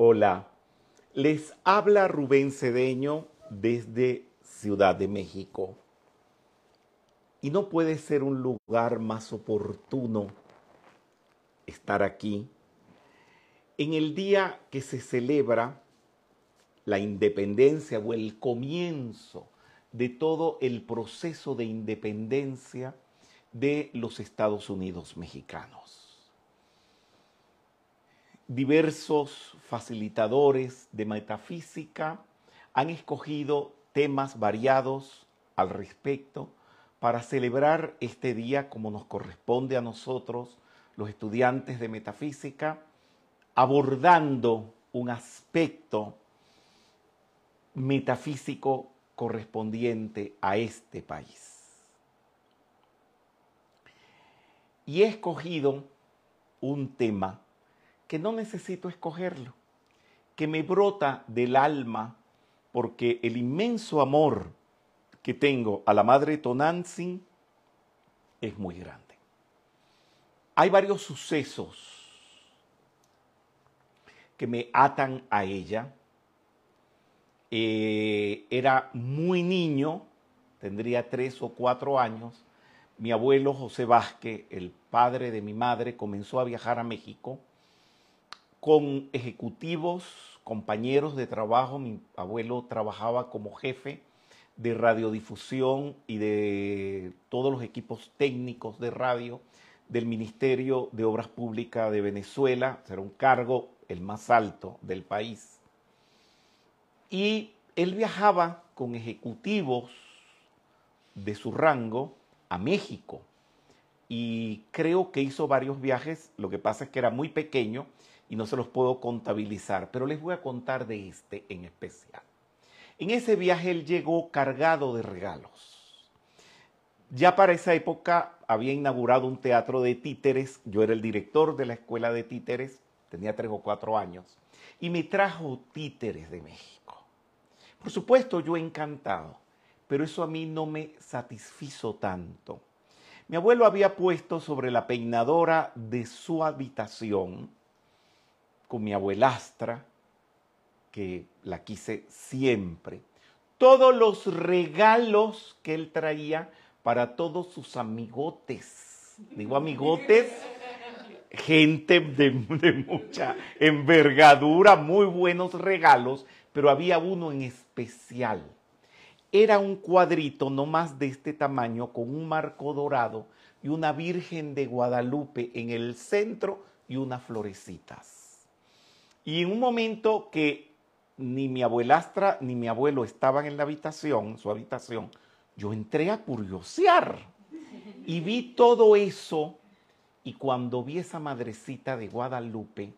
Hola, les habla Rubén Cedeño desde Ciudad de México. Y no puede ser un lugar más oportuno estar aquí en el día que se celebra la independencia o el comienzo de todo el proceso de independencia de los Estados Unidos mexicanos diversos facilitadores de metafísica han escogido temas variados al respecto para celebrar este día como nos corresponde a nosotros, los estudiantes de metafísica, abordando un aspecto metafísico correspondiente a este país. Y he escogido un tema que no necesito escogerlo, que me brota del alma porque el inmenso amor que tengo a la madre Tonantzin es muy grande. Hay varios sucesos que me atan a ella. Eh, era muy niño, tendría tres o cuatro años. Mi abuelo José Vázquez, el padre de mi madre, comenzó a viajar a México con ejecutivos, compañeros de trabajo. Mi abuelo trabajaba como jefe de radiodifusión y de todos los equipos técnicos de radio del Ministerio de Obras Públicas de Venezuela. Era un cargo el más alto del país. Y él viajaba con ejecutivos de su rango a México. Y creo que hizo varios viajes, lo que pasa es que era muy pequeño y no se los puedo contabilizar, pero les voy a contar de este en especial. En ese viaje él llegó cargado de regalos. Ya para esa época había inaugurado un teatro de títeres, yo era el director de la escuela de títeres, tenía tres o cuatro años, y me trajo títeres de México. Por supuesto, yo encantado, pero eso a mí no me satisfizo tanto. Mi abuelo había puesto sobre la peinadora de su habitación con mi abuelastra, que la quise siempre. Todos los regalos que él traía para todos sus amigotes. Digo amigotes, gente de, de, mucha envergadura, muy buenos regalos, pero había uno en especial. Era un cuadrito no más de este tamaño con un marco dorado y una Virgen de Guadalupe en el centro y unas florecitas. Y en un momento que ni mi abuelastra ni mi abuelo estaban en la habitación, su habitación, yo entré a curiosear y vi todo eso. Y cuando vi esa madrecita de Guadalupe,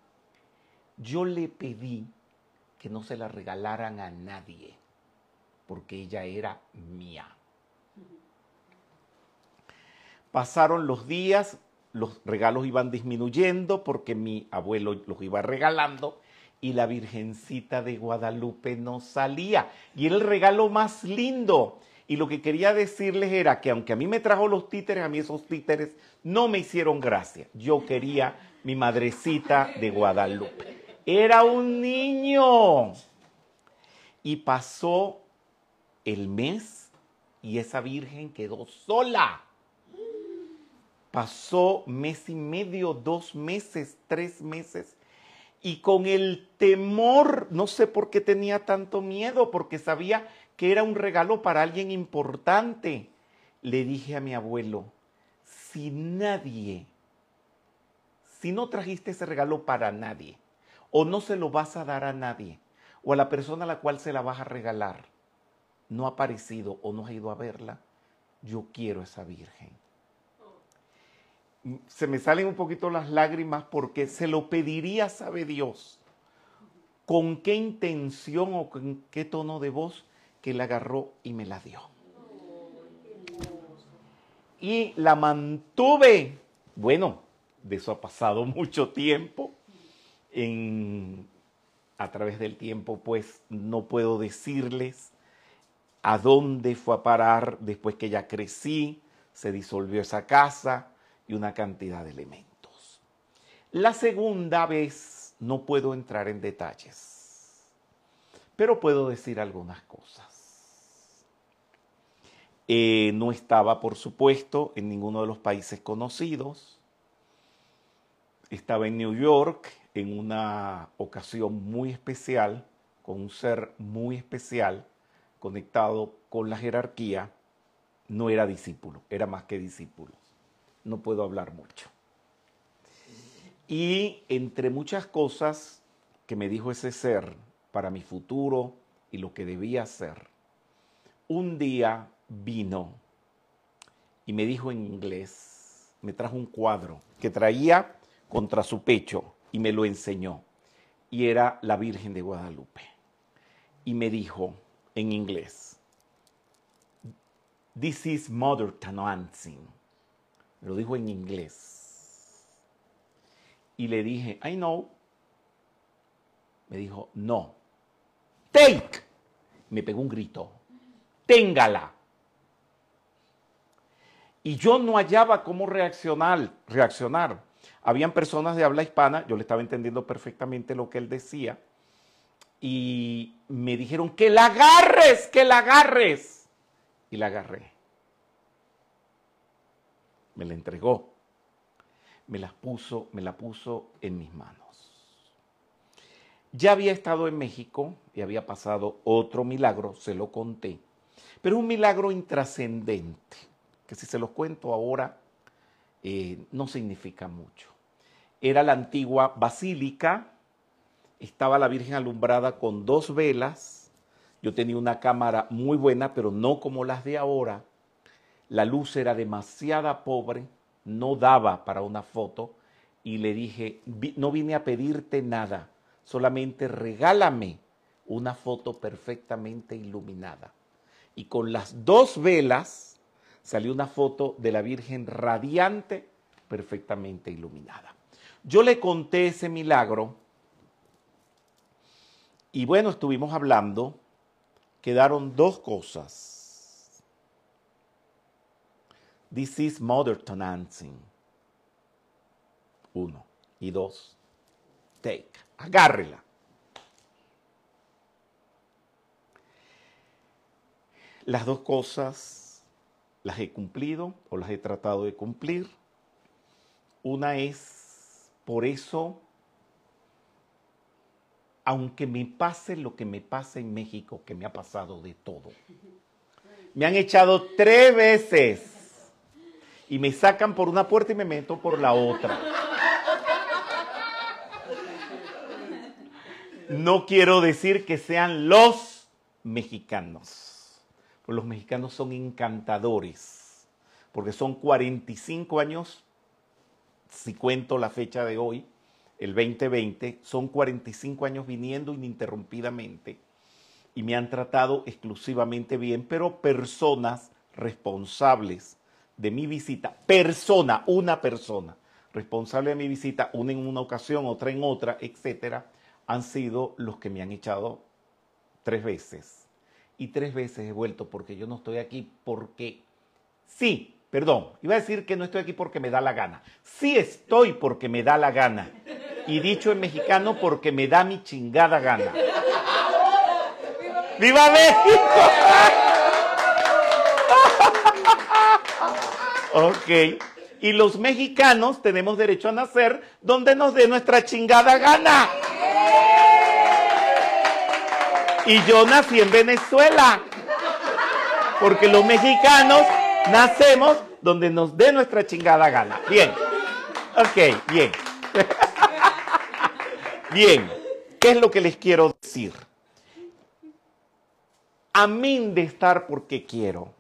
yo le pedí que no se la regalaran a nadie, porque ella era mía. Pasaron los días, los regalos iban disminuyendo porque mi abuelo los iba regalando y la Virgencita de Guadalupe no salía. Y era el regalo más lindo. Y lo que quería decirles era que aunque a mí me trajo los títeres, a mí esos títeres no me hicieron gracia. Yo quería mi madrecita de Guadalupe. Era un niño. Y pasó el mes y esa Virgen quedó sola. Pasó mes y medio, dos meses, tres meses. Y con el temor, no sé por qué tenía tanto miedo, porque sabía que era un regalo para alguien importante. Le dije a mi abuelo, si nadie, si no trajiste ese regalo para nadie, o no se lo vas a dar a nadie, o a la persona a la cual se la vas a regalar, no ha aparecido o no ha ido a verla, yo quiero esa Virgen se me salen un poquito las lágrimas porque se lo pediría, sabe Dios, con qué intención o con qué tono de voz que la agarró y me la dio. Y la mantuve. Bueno, de eso ha pasado mucho tiempo. En, a través del tiempo, pues no puedo decirles a dónde fue a parar después que ya crecí, se disolvió esa casa, y una cantidad de elementos. La segunda vez no puedo entrar en detalles, pero puedo decir algunas cosas. Eh, no estaba, por supuesto, en ninguno de los países conocidos. Estaba en New York en una ocasión muy especial, con un ser muy especial, conectado con la jerarquía. No era discípulo, era más que discípulo. No puedo hablar mucho. Y entre muchas cosas que me dijo ese ser para mi futuro y lo que debía hacer, un día vino y me dijo en inglés, me trajo un cuadro que traía contra su pecho y me lo enseñó. Y era la Virgen de Guadalupe. Y me dijo en inglés, This is Mother Tanoantzin. Me lo dijo en inglés. Y le dije, I know. Me dijo, no. Take. Me pegó un grito. Téngala. Y yo no hallaba cómo reaccionar, reaccionar. Habían personas de habla hispana, yo le estaba entendiendo perfectamente lo que él decía, y me dijeron, que la agarres, que la agarres. Y la agarré. Me la entregó. Me la puso, me la puso en mis manos. Ya había estado en México y había pasado otro milagro, se lo conté, pero un milagro intrascendente que si se los cuento ahora eh, no significa mucho. Era la antigua basílica, estaba la Virgen alumbrada con dos velas, yo tenía una cámara muy buena, pero no como las de ahora, la luz era demasiada pobre, no daba para una foto, y le dije, no vine a pedirte nada, solamente regálame una foto perfectamente iluminada. Y con las dos velas, salió una foto de la Virgen radiante, perfectamente iluminada. Yo le conté ese milagro y bueno, estuvimos hablando, quedaron dos cosas. This is Mother Tonantzin. Uno. Y dos. Take. Agárrela. Las dos cosas las he cumplido o las he tratado de cumplir. Una es, por eso, aunque me pase lo que me pase en México, que me ha pasado de todo. Me han echado tres veces y me sacan por una puerta y me meto por la otra. No quiero decir que sean los mexicanos los mexicanos son encantadores, porque son 45 años, si cuento la fecha de hoy, el 2020, son 45 años viniendo ininterrumpidamente y me han tratado exclusivamente bien, pero personas responsables de mi visita, persona, una persona responsable de mi visita, una en una ocasión, otra en otra, etcétera, han sido los que me han echado tres veces y tres veces he vuelto porque yo no estoy aquí porque sí, perdón, iba a decir que no estoy aquí porque me da la gana. Sí estoy porque me da la gana. Y dicho en mexicano porque me da mi chingada gana. ¡Viva México! Ok. Y los mexicanos tenemos derecho a nacer donde nos dé nuestra chingada gana. Y yo nací en Venezuela. Porque los mexicanos nacemos donde nos dé nuestra chingada gana. Bien. Ok, bien. bien. ¿Qué es lo que les quiero decir? A mí de estar porque quiero,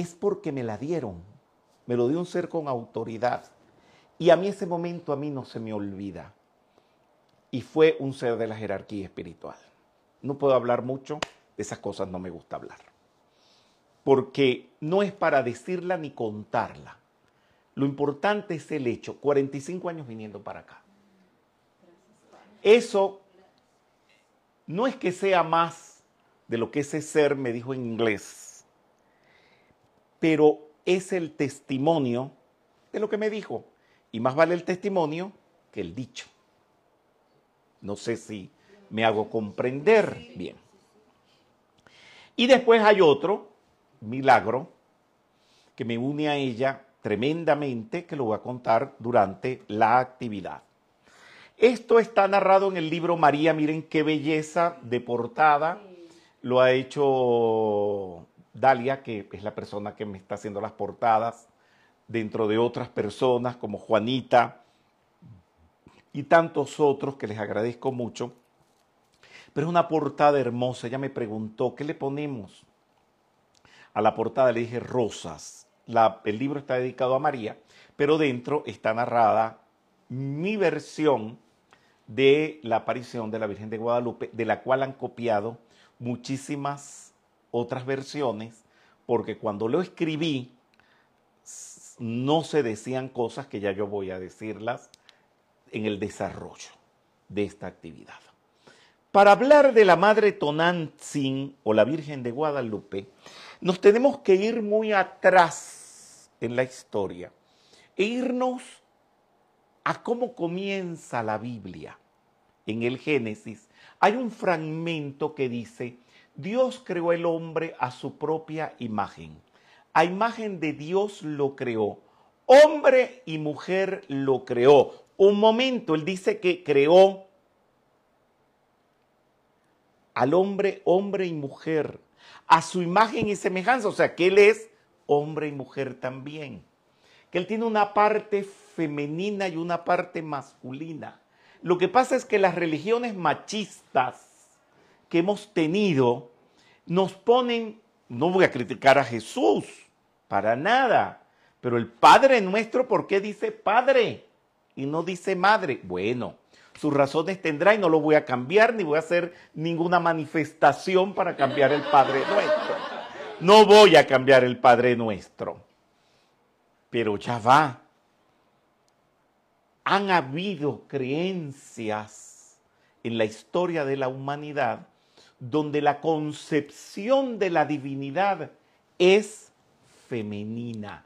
es porque me la dieron. Me lo dio un ser con autoridad. Y a mí ese momento a mí no se me olvida. Y fue un ser de la jerarquía espiritual. No puedo hablar mucho, de esas cosas no me gusta hablar. Porque no es para decirla ni contarla. Lo importante es el hecho, 45 años viniendo para acá. Eso no es que sea más de lo que ese ser me dijo en inglés, pero es el testimonio de lo que me dijo. Y más vale el testimonio que el dicho. No sé si me hago comprender bien. Y después hay otro milagro que me une a ella tremendamente, que lo voy a contar durante la actividad. Esto está narrado en el libro María, miren qué belleza de portada. Lo ha hecho Dalia, que es la persona que me está haciendo las portadas, dentro de otras personas como Juanita y tantos otros que les agradezco mucho. Pero es una portada hermosa. Ella me preguntó, ¿qué le ponemos? A la portada le dije rosas. el libro está dedicado a María, pero dentro está narrada mi versión de la aparición de la Virgen de Guadalupe, de la cual han copiado muchísimas otras versiones, porque cuando lo escribí no se decían cosas que ya yo voy a decirlas en el desarrollo de esta actividad. Para hablar de la Madre Tonantzin o la Virgen de Guadalupe, nos tenemos que ir muy atrás en la historia e irnos a cómo comienza la Biblia. En el Génesis hay un fragmento que dice, Dios creó el hombre a su propia imagen. A imagen de Dios lo creó. Hombre y mujer lo creó. Un momento, él dice que creó al hombre, hombre y mujer, a su imagen y semejanza, o sea, que él es hombre y mujer también, que él tiene una parte femenina y una parte masculina. Lo que pasa es que las religiones machistas que hemos tenido nos ponen, no voy a criticar a Jesús, para nada, pero el Padre nuestro, ¿por qué dice Padre y no dice Madre? Bueno, sus razones tendrá y no lo voy a cambiar ni voy a hacer ninguna manifestación para cambiar el Padre nuestro. No voy a cambiar el Padre nuestro. Pero ya va. Han habido creencias en la historia de la humanidad donde la concepción de la divinidad es femenina.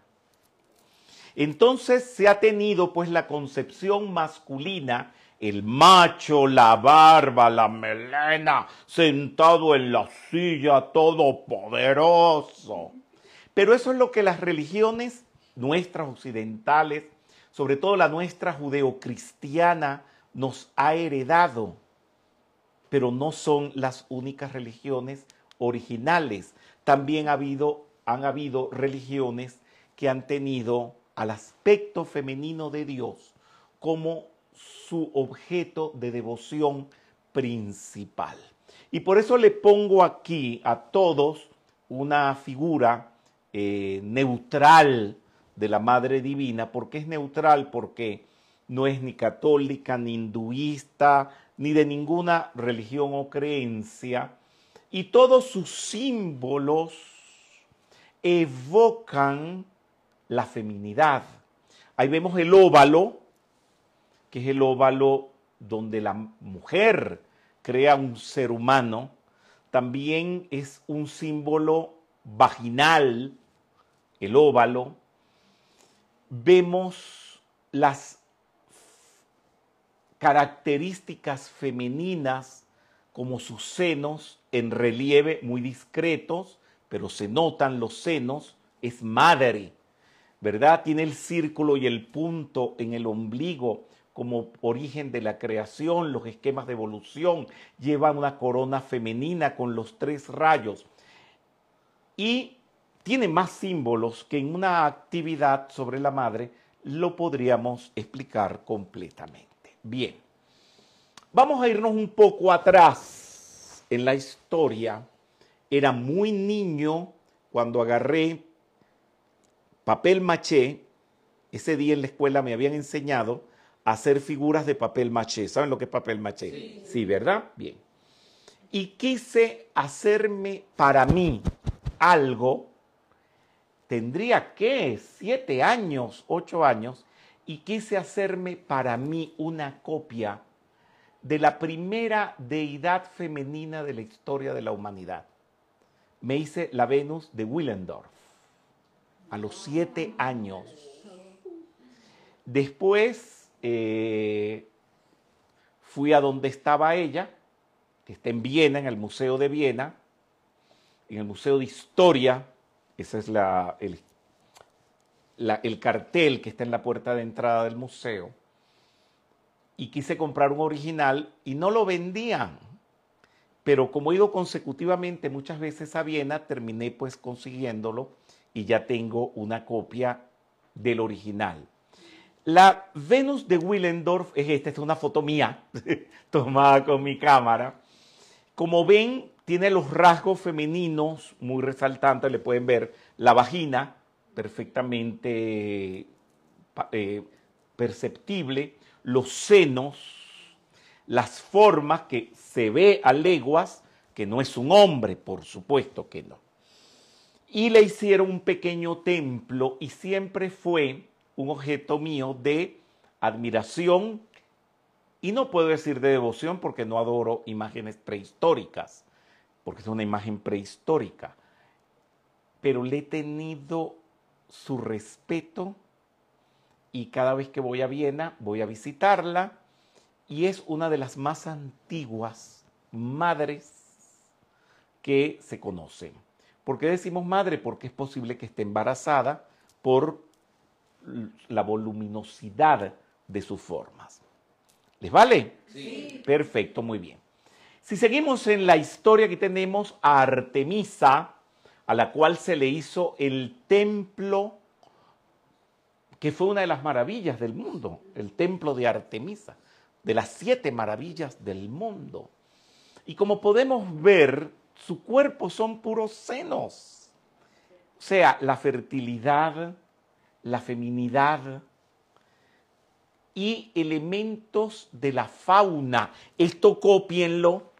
Entonces se ha tenido pues la concepción masculina el macho, la barba, la melena, sentado en la silla todopoderoso. Pero eso es lo que las religiones nuestras occidentales, sobre todo la nuestra judeocristiana, nos ha heredado. Pero no son las únicas religiones originales. También ha habido, han habido religiones que han tenido al aspecto femenino de Dios como su objeto de devoción principal. Y por eso le pongo aquí a todos una figura eh, neutral de la Madre Divina. porque es neutral? Porque no es ni católica, ni hinduista, ni de ninguna religión o creencia. Y todos sus símbolos evocan la feminidad. Ahí vemos el óvalo, que es el óvalo donde la mujer crea un ser humano, también es un símbolo vaginal, el óvalo. Vemos las características femeninas como sus senos en relieve muy discretos, pero se notan los senos, es madre, ¿verdad? Tiene el círculo y el punto en el ombligo como origen de la creación, los esquemas de evolución, llevan una corona femenina con los tres rayos y tiene más símbolos que en una actividad sobre la madre lo podríamos explicar completamente. Bien, vamos a irnos un poco atrás en la historia. Era muy niño cuando agarré papel maché. Ese día en la escuela me habían enseñado hacer figuras de papel maché. ¿Saben lo que es papel maché? Sí. ¿verdad? Bien. Y quise hacerme para mí algo, tendría que siete años, ocho años, y quise hacerme para mí una copia de la primera deidad femenina de la historia de la humanidad. Me hice la Venus de Willendorf a los siete años. Después eh, fui a donde estaba ella, que está en Viena, en el Museo de Viena, en el Museo de Historia, ese es la, el, el cartel que está en la puerta de entrada del museo, y quise comprar un original y no lo vendían. Pero como he ido consecutivamente muchas veces a Viena, terminé pues consiguiéndolo y ya tengo una copia del original. La Venus de Willendorf es esta, es una foto mía tomada con mi cámara. Como ven, tiene los rasgos femeninos muy resaltantes, le pueden ver la vagina perfectamente eh, perceptible, los senos, las formas que se ve a leguas, que no es un hombre, por supuesto que no. Y le hicieron un pequeño templo y siempre fue un objeto mío de admiración y no puedo decir de devoción porque no adoro imágenes prehistóricas, porque es una imagen prehistórica, pero le he tenido su respeto y cada vez que voy a Viena voy a visitarla y es una de las más antiguas madres que se conocen. ¿Por qué decimos madre? Porque es posible que esté embarazada por la voluminosidad de sus formas. ¿Les vale? Sí. Perfecto, muy bien. Si seguimos en la historia, aquí tenemos a Artemisa, a la cual se le hizo el templo, que fue una de las maravillas del mundo, el templo de Artemisa, de las siete maravillas del mundo. Y como podemos ver, su cuerpo son puros senos. O sea, la fertilidad, la feminidad y elementos de la fauna. Esto copienlo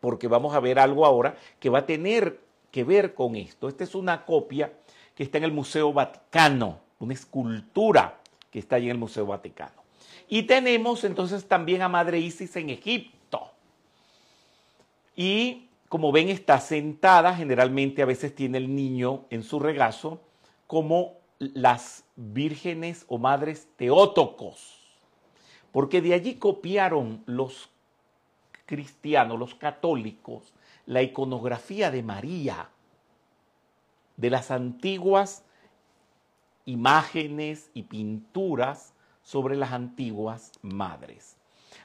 porque vamos a ver algo ahora que va a tener que ver con esto. Esta es una copia que está en el Museo Vaticano, una escultura que está ahí en el Museo Vaticano. Y tenemos entonces también a Madre Isis en Egipto. Y como ven, está sentada, generalmente a veces tiene el niño en su regazo, como las vírgenes o madres teótocos, porque de allí copiaron los cristianos, los católicos, la iconografía de María, de las antiguas imágenes y pinturas sobre las antiguas madres.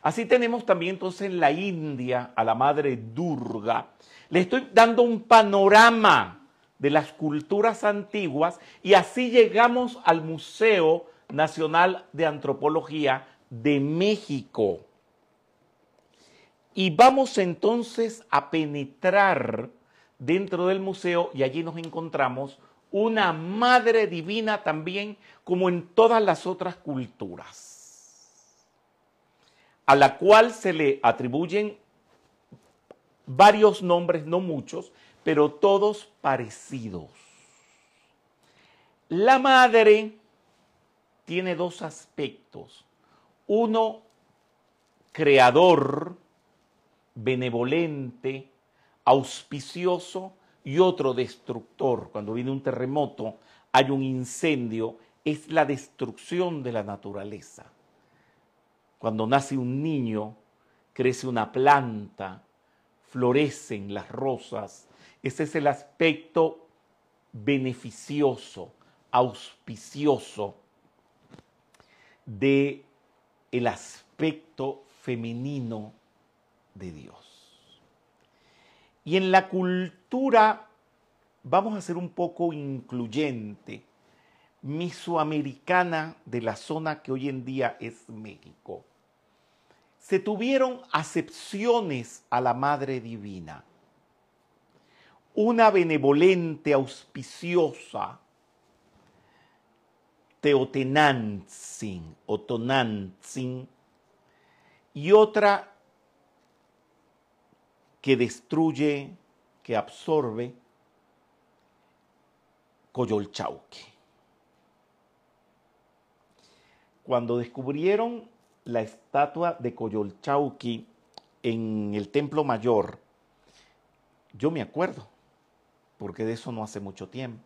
Así tenemos también entonces en la India a la madre Durga. Le estoy dando un panorama de las culturas antiguas y así llegamos al Museo Nacional de Antropología de México. Y vamos entonces a penetrar dentro del museo y allí nos encontramos una madre divina también como en todas las otras culturas, a la cual se le atribuyen varios nombres, no muchos, pero todos parecidos. La madre tiene dos aspectos. Uno, creador, benevolente, auspicioso, y otro destructor. Cuando viene un terremoto, hay un incendio, es la destrucción de la naturaleza. Cuando nace un niño, crece una planta, florecen las rosas, ese es el aspecto beneficioso, auspicioso de el aspecto femenino de Dios. Y en la cultura vamos a ser un poco incluyente, misoamericana de la zona que hoy en día es México. Se tuvieron acepciones a la Madre Divina una benevolente, auspiciosa, Teotenantzin o Tonantzin, y otra que destruye, que absorbe, Coyolchauque. Cuando descubrieron la estatua de Coyolchauqui en el Templo Mayor, yo me acuerdo, porque de eso no hace mucho tiempo.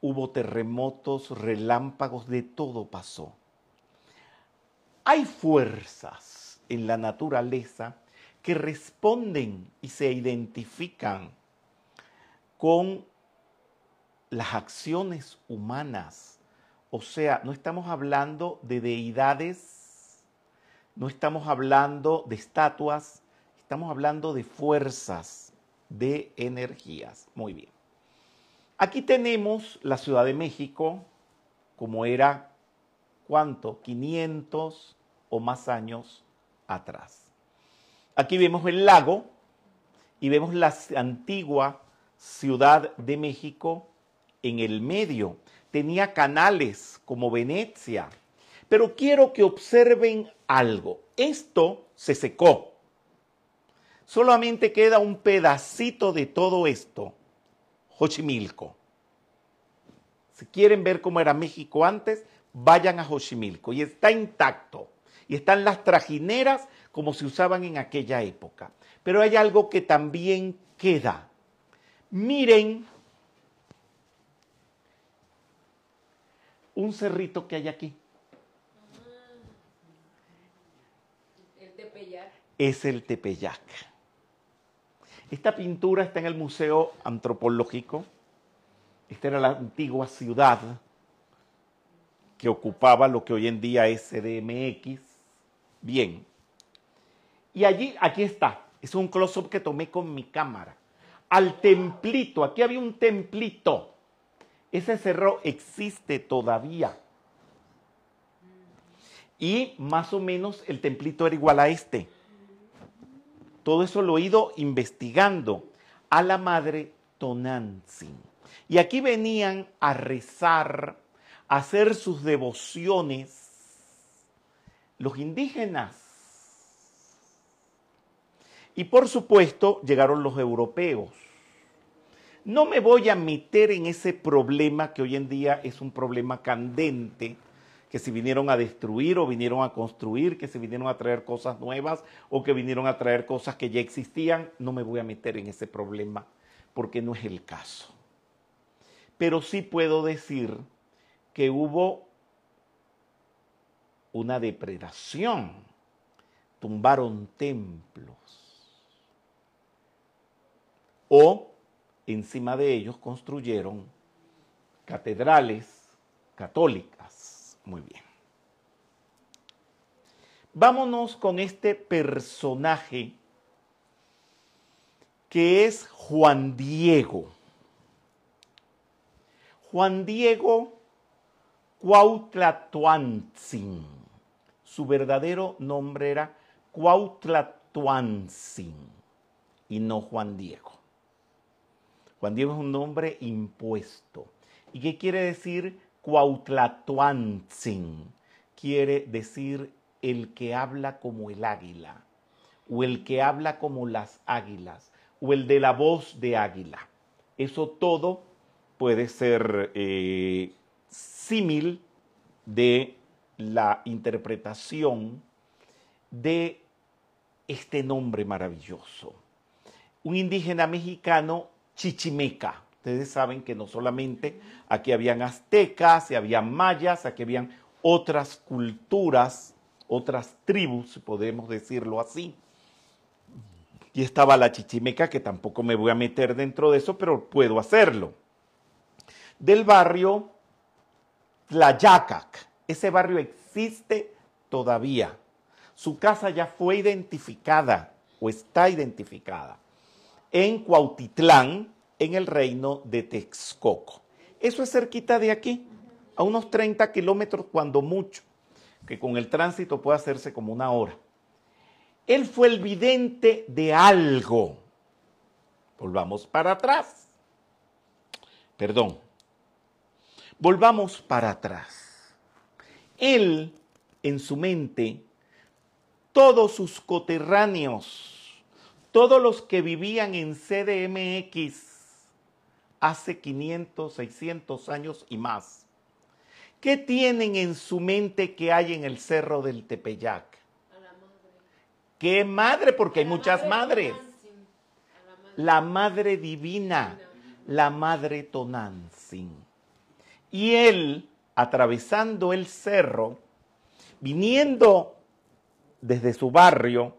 Hubo terremotos, relámpagos, de todo pasó. Hay fuerzas en la naturaleza que responden y se identifican con las acciones humanas. O sea, no estamos hablando de deidades, no estamos hablando de estatuas, estamos hablando de fuerzas, de energías. Muy bien. Aquí tenemos la Ciudad de México, como era, ¿cuánto? 500 o más años atrás. Aquí vemos el lago y vemos la antigua Ciudad de México en el medio. Tenía canales como Venecia. Pero quiero que observen algo. Esto se secó. Solamente queda un pedacito de todo esto. Xochimilco. Si quieren ver cómo era México antes, vayan a Xochimilco. Y está intacto. Y están las trajineras como se usaban en aquella época. Pero hay algo que también queda. Miren un cerrito que hay aquí. El Tepeyac. Es el Tepeyac. Esta pintura está en el Museo Antropológico. Esta era la antigua ciudad que ocupaba lo que hoy en día es CDMX. Bien. Y allí, aquí está. Es un close-up que tomé con mi cámara. Al templito, aquí había un templito. Ese cerro existe todavía. Y más o menos el templito era igual a este. Todo eso lo he ido investigando a la madre Tonantzin. Y aquí venían a rezar, a hacer sus devociones los indígenas. Y por supuesto llegaron los europeos. No me voy a meter en ese problema que hoy en día es un problema candente, que si vinieron a destruir o vinieron a construir, que si vinieron a traer cosas nuevas o que vinieron a traer cosas que ya existían, no me voy a meter en ese problema porque no es el caso. Pero sí puedo decir que hubo una depredación, tumbaron templos o encima de ellos construyeron catedrales católicas. Muy bien. Vámonos con este personaje que es Juan Diego. Juan Diego Cuautlatoantzin. Su verdadero nombre era Cuautlatoantzin y no Juan Diego. Juan es un nombre impuesto. ¿Y qué quiere decir Cuautlatoantzin? Quiere decir el que habla como el águila, o el que habla como las águilas, o el de la voz de águila. Eso todo puede ser eh, símil de la interpretación de este nombre maravilloso. Un indígena mexicano chichimeca. Ustedes saben que no solamente aquí habían aztecas, y habían mayas, aquí habían otras culturas, otras tribus, si podemos decirlo así. Y estaba la chichimeca, que tampoco me voy a meter dentro de eso, pero puedo hacerlo. Del barrio Tlayacac. Ese barrio existe todavía. Su casa ya fue identificada o está identificada en Cuautitlán, en el reino de Texcoco. Eso es cerquita de aquí, a unos 30 kilómetros cuando mucho, que con el tránsito puede hacerse como una hora. Él fue el vidente de algo. Volvamos para atrás. Perdón. Volvamos para atrás. Él, en su mente, todos sus coterráneos, todos los que vivían en CDMX hace 500, 600 años y más, ¿qué tienen en su mente que hay en el cerro del Tepeyac? ¿Qué madre? Porque hay muchas madres. La madre divina, la madre Tonantzin. Y él, atravesando el cerro, viniendo desde su barrio,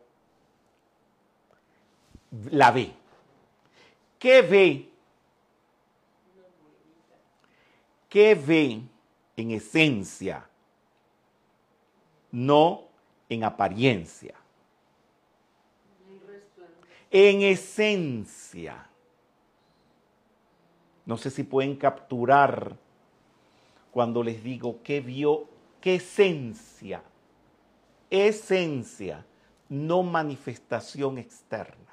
la ve. ¿Qué ve? ¿Qué ve en esencia? No en apariencia. En esencia. No sé si pueden capturar cuando les digo qué vio, qué esencia. Esencia, no manifestación externa.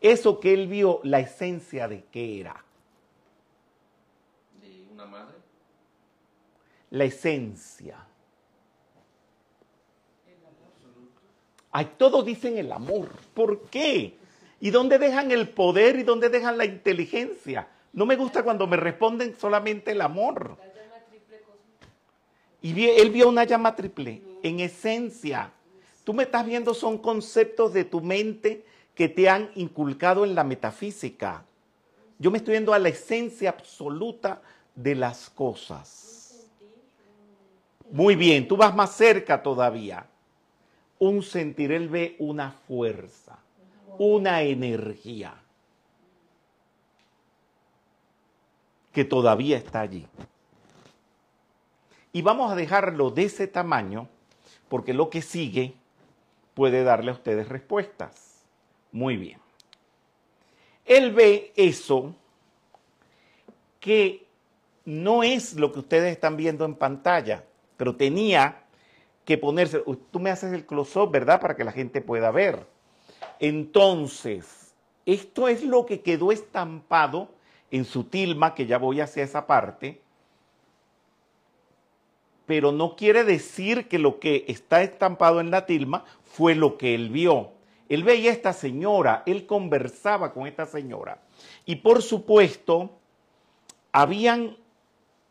Eso que él vio, la esencia de qué era. ¿Y una madre? La esencia. Ay, todos dicen el amor. ¿Por qué? ¿Y dónde dejan el poder y dónde dejan la inteligencia? No me gusta cuando me responden solamente el amor. La llama triple cósmica. Y vi- él vio una llama triple, en esencia. Tú me estás viendo, son conceptos de tu mente que te han inculcado en la metafísica. Yo me estoy viendo a la esencia absoluta de las cosas. Muy bien, tú vas más cerca todavía. Un sentir, él ve una fuerza, una energía que todavía está allí. Y vamos a dejarlo de ese tamaño porque lo que sigue puede darle a ustedes respuestas. Muy bien. Él ve eso que no es lo que ustedes están viendo en pantalla, pero tenía que ponerse, tú me haces el close-up, ¿verdad? Para que la gente pueda ver. Entonces, esto es lo que quedó estampado en su tilma, que ya voy hacia esa parte, pero no quiere decir que lo que está estampado en la tilma fue lo que él vio. Él veía a esta señora, él conversaba con esta señora. Y por supuesto, habían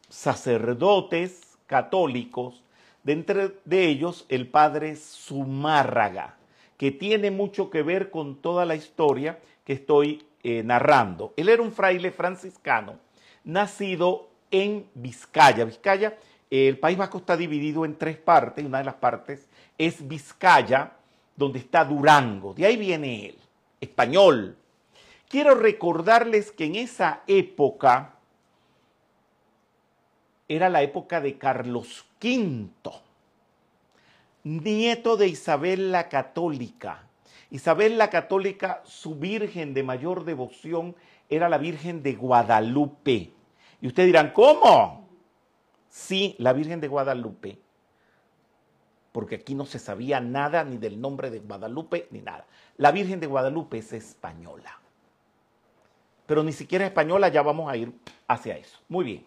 sacerdotes católicos, de entre de ellos el padre Zumárraga, que tiene mucho que ver con toda la historia que estoy eh, narrando. Él era un fraile franciscano, nacido en Vizcaya. Vizcaya, el País Vasco está dividido en tres partes, una de las partes es Vizcaya, donde está Durango. De ahí viene él, español. Quiero recordarles que en esa época era la época de Carlos V, nieto de Isabel la Católica. Isabel la Católica, su virgen de mayor devoción era la Virgen de Guadalupe. Y ustedes dirán, ¿cómo? Sí, la Virgen de Guadalupe. Porque aquí no se sabía nada ni del nombre de Guadalupe ni nada. La Virgen de Guadalupe es española. Pero ni siquiera española, ya vamos a ir hacia eso. Muy bien.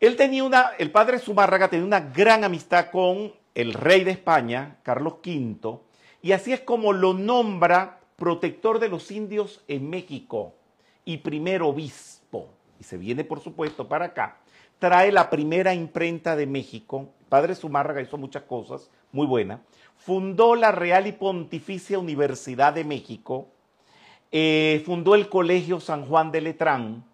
Él tenía una, el padre Zumárraga tenía una gran amistad con el rey de España, Carlos V, y así es como lo nombra protector de los indios en México y primer obispo. Y se viene, por supuesto, para acá. Trae la primera imprenta de México. Padre Zumárraga hizo muchas cosas muy buenas. Fundó la Real y Pontificia Universidad de México. Eh, fundó el Colegio San Juan de Letrán,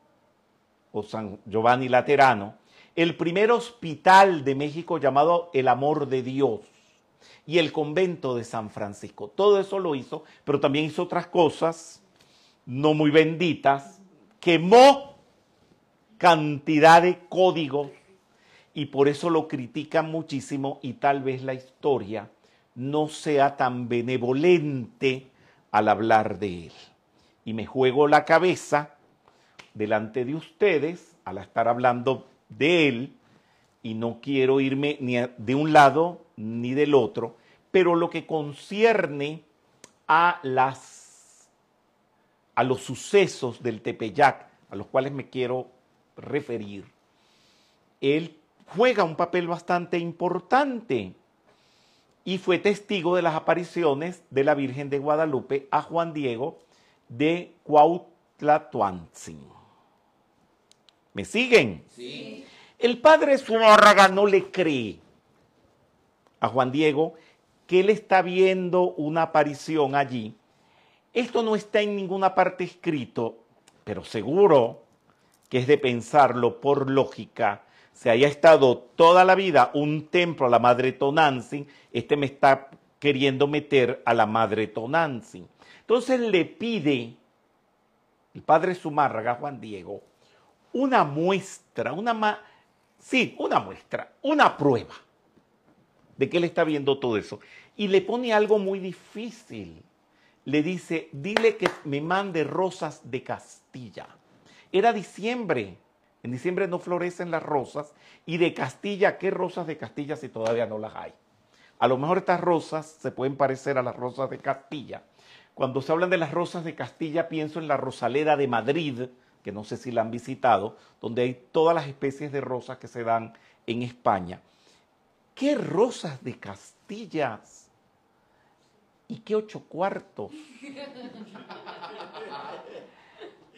o San Giovanni Laterano, el primer hospital de México llamado El Amor de Dios y el convento de San Francisco. Todo eso lo hizo, pero también hizo otras cosas no muy benditas. Quemó cantidad de códigos y por eso lo critican muchísimo y tal vez la historia no sea tan benevolente al hablar de él. Y me juego la cabeza delante de ustedes al estar hablando de él y no quiero irme ni de un lado ni del otro, pero lo que concierne a las a los sucesos del Tepeyac, a los cuales me quiero referir, él juega un papel bastante importante y fue testigo de las apariciones de la Virgen de Guadalupe a Juan Diego de Cuautlatuantzin. ¿Me siguen? Sí. El padre Zumárraga no le cree a Juan Diego que él está viendo una aparición allí. Esto no está en ninguna parte escrito, pero seguro que es de pensarlo por lógica. se haya estado toda la vida un templo a la madre Tonantzin, este me está queriendo meter a la madre Tonantzin. Entonces le pide el padre Zumárraga, Juan Diego, una muestra, una sí, una muestra, una prueba de que él está viendo todo eso. Y le pone algo muy difícil. Le dice, dile que me mande rosas de Castilla. Era diciembre. En diciembre no florecen las rosas. Y de Castilla, ¿qué rosas de Castilla si todavía no las hay? A lo mejor estas rosas se pueden parecer a las rosas de Castilla. Cuando se hablan de las rosas de Castilla, pienso en la Rosaleda de Madrid, que no sé si la han visitado, donde hay todas las especies de rosas que se dan en España. ¿Qué rosas de Castillas? ¿Y qué ocho cuartos?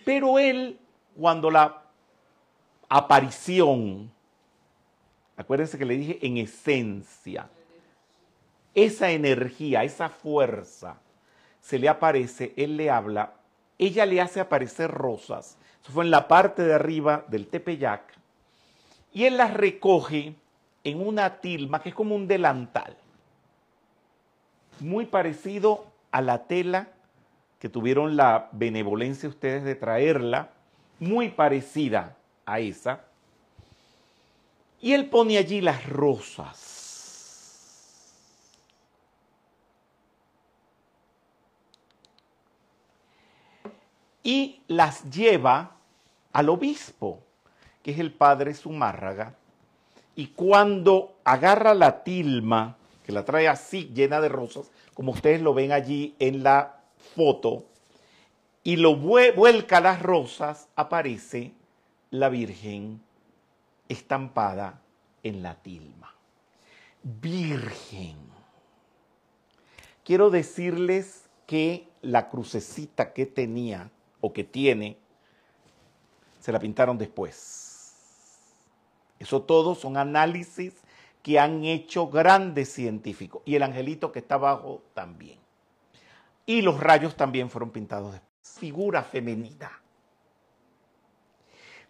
Pero él, cuando la aparición, acuérdense que le dije en esencia, esa energía, esa fuerza, se le aparece, él le habla, ella le hace aparecer rosas. Eso fue en la parte de arriba del Tepeyac. Y él las recoge en una tilma que es como un delantal, muy parecido a la tela que tuvieron la benevolencia ustedes de traerla, muy parecida a esa. Y él pone allí las rosas. Y las lleva al obispo, que es el padre Zumárraga, y cuando agarra la tilma, que la trae así llena de rosas, como ustedes lo ven allí en la foto, y lo vuelca las rosas, aparece la Virgen estampada en la tilma. Virgen. Quiero decirles que la crucecita que tenía o que tiene, se la pintaron después eso todo son análisis que han hecho grandes científicos. Y el angelito que está abajo también. Y los rayos también fueron pintados de figura femenina.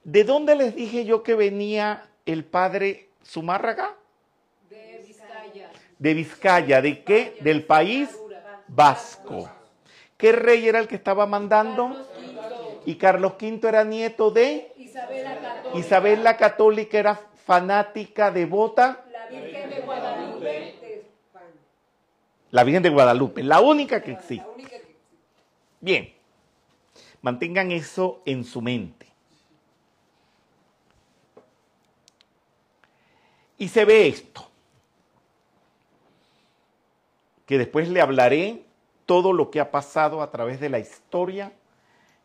¿De dónde les dije yo que venía el padre Zumárraga? De Vizcaya. De Vizcaya. ¿De qué? Del país vasco. ¿Qué rey era el que estaba mandando? Y Carlos V era nieto de Isabel la Católica. Isabel la Católica era fanática, devota. La Virgen de Guadalupe de España. La Virgen de Guadalupe, la única que existe. La única que existe. Bien, mantengan eso en su mente. Y se ve esto, que después le hablaré todo lo que ha pasado a través de la historia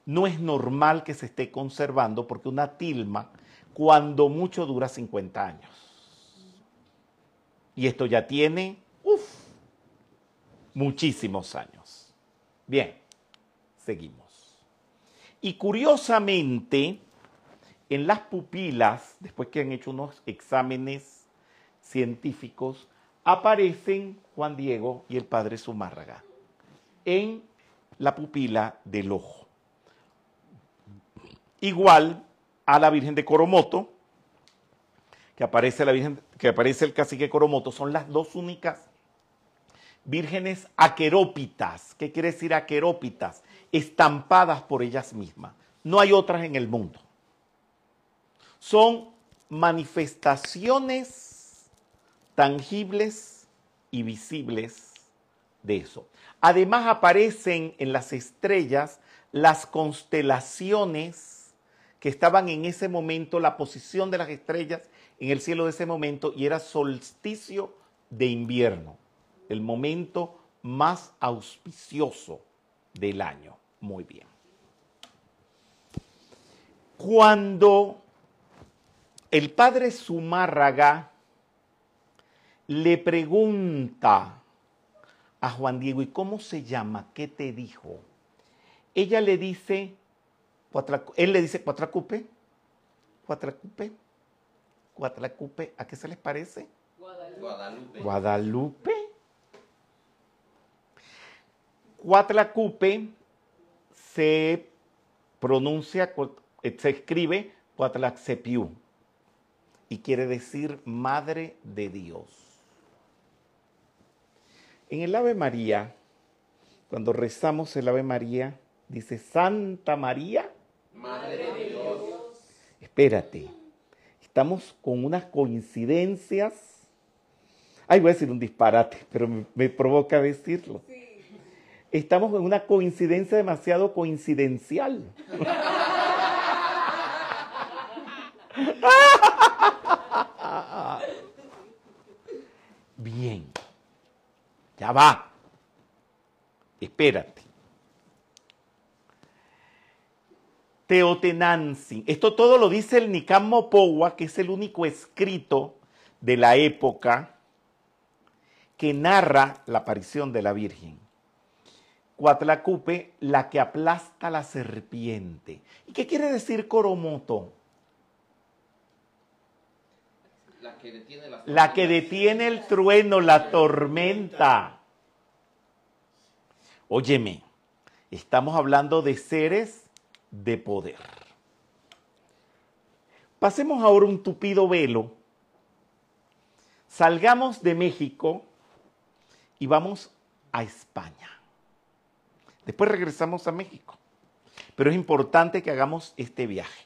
no es normal que se esté conservando porque una tilma, cuando mucho, dura 50 años. Y esto ya tiene, uff, muchísimos años. Bien, seguimos. Y curiosamente, en las pupilas, después que han hecho unos exámenes científicos, aparecen Juan Diego y el padre Zumárraga en la pupila del ojo. Igual a la Virgen de Coromoto, que aparece, la Virgen, que aparece el cacique Coromoto, son las dos únicas vírgenes aquerópitas. ¿Qué quiere decir aquerópitas? Estampadas por ellas mismas. No hay otras en el mundo. Son manifestaciones tangibles y visibles de eso. Además aparecen en las estrellas las constelaciones que estaban en ese momento, la posición de las estrellas en el cielo de ese momento, y era solsticio de invierno, el momento más auspicioso del año. Muy bien. Cuando el padre Zumárraga le pregunta a Juan Diego, ¿y cómo se llama? ¿Qué te dijo? Ella le dice, él le dice Cuatracupe, Cuatracupe, Cuatracupe, ¿a qué se les parece? Guadalupe. Guadalupe. Cuatlacupe se pronuncia, se escribe Cuatlaxepiu y quiere decir Madre de Dios. En el Ave María, cuando rezamos el Ave María, dice Santa María, Madre de Dios. Espérate, estamos con unas coincidencias. Ay, voy a decir un disparate, pero me, me provoca decirlo. Estamos en una coincidencia demasiado coincidencial. Bien, ya va. Espérate. Teotenanzin. Esto todo lo dice el Nicam Mopowa, que es el único escrito de la época que narra la aparición de la Virgen. Cuatlacupe, la que aplasta la serpiente. ¿Y qué quiere decir Coromoto? La que detiene la La que detiene el trueno, la tormenta. Óyeme, estamos hablando de seres de poder. Pasemos ahora un tupido velo. Salgamos de México y vamos a España. Después regresamos a México. Pero es importante que hagamos este viaje.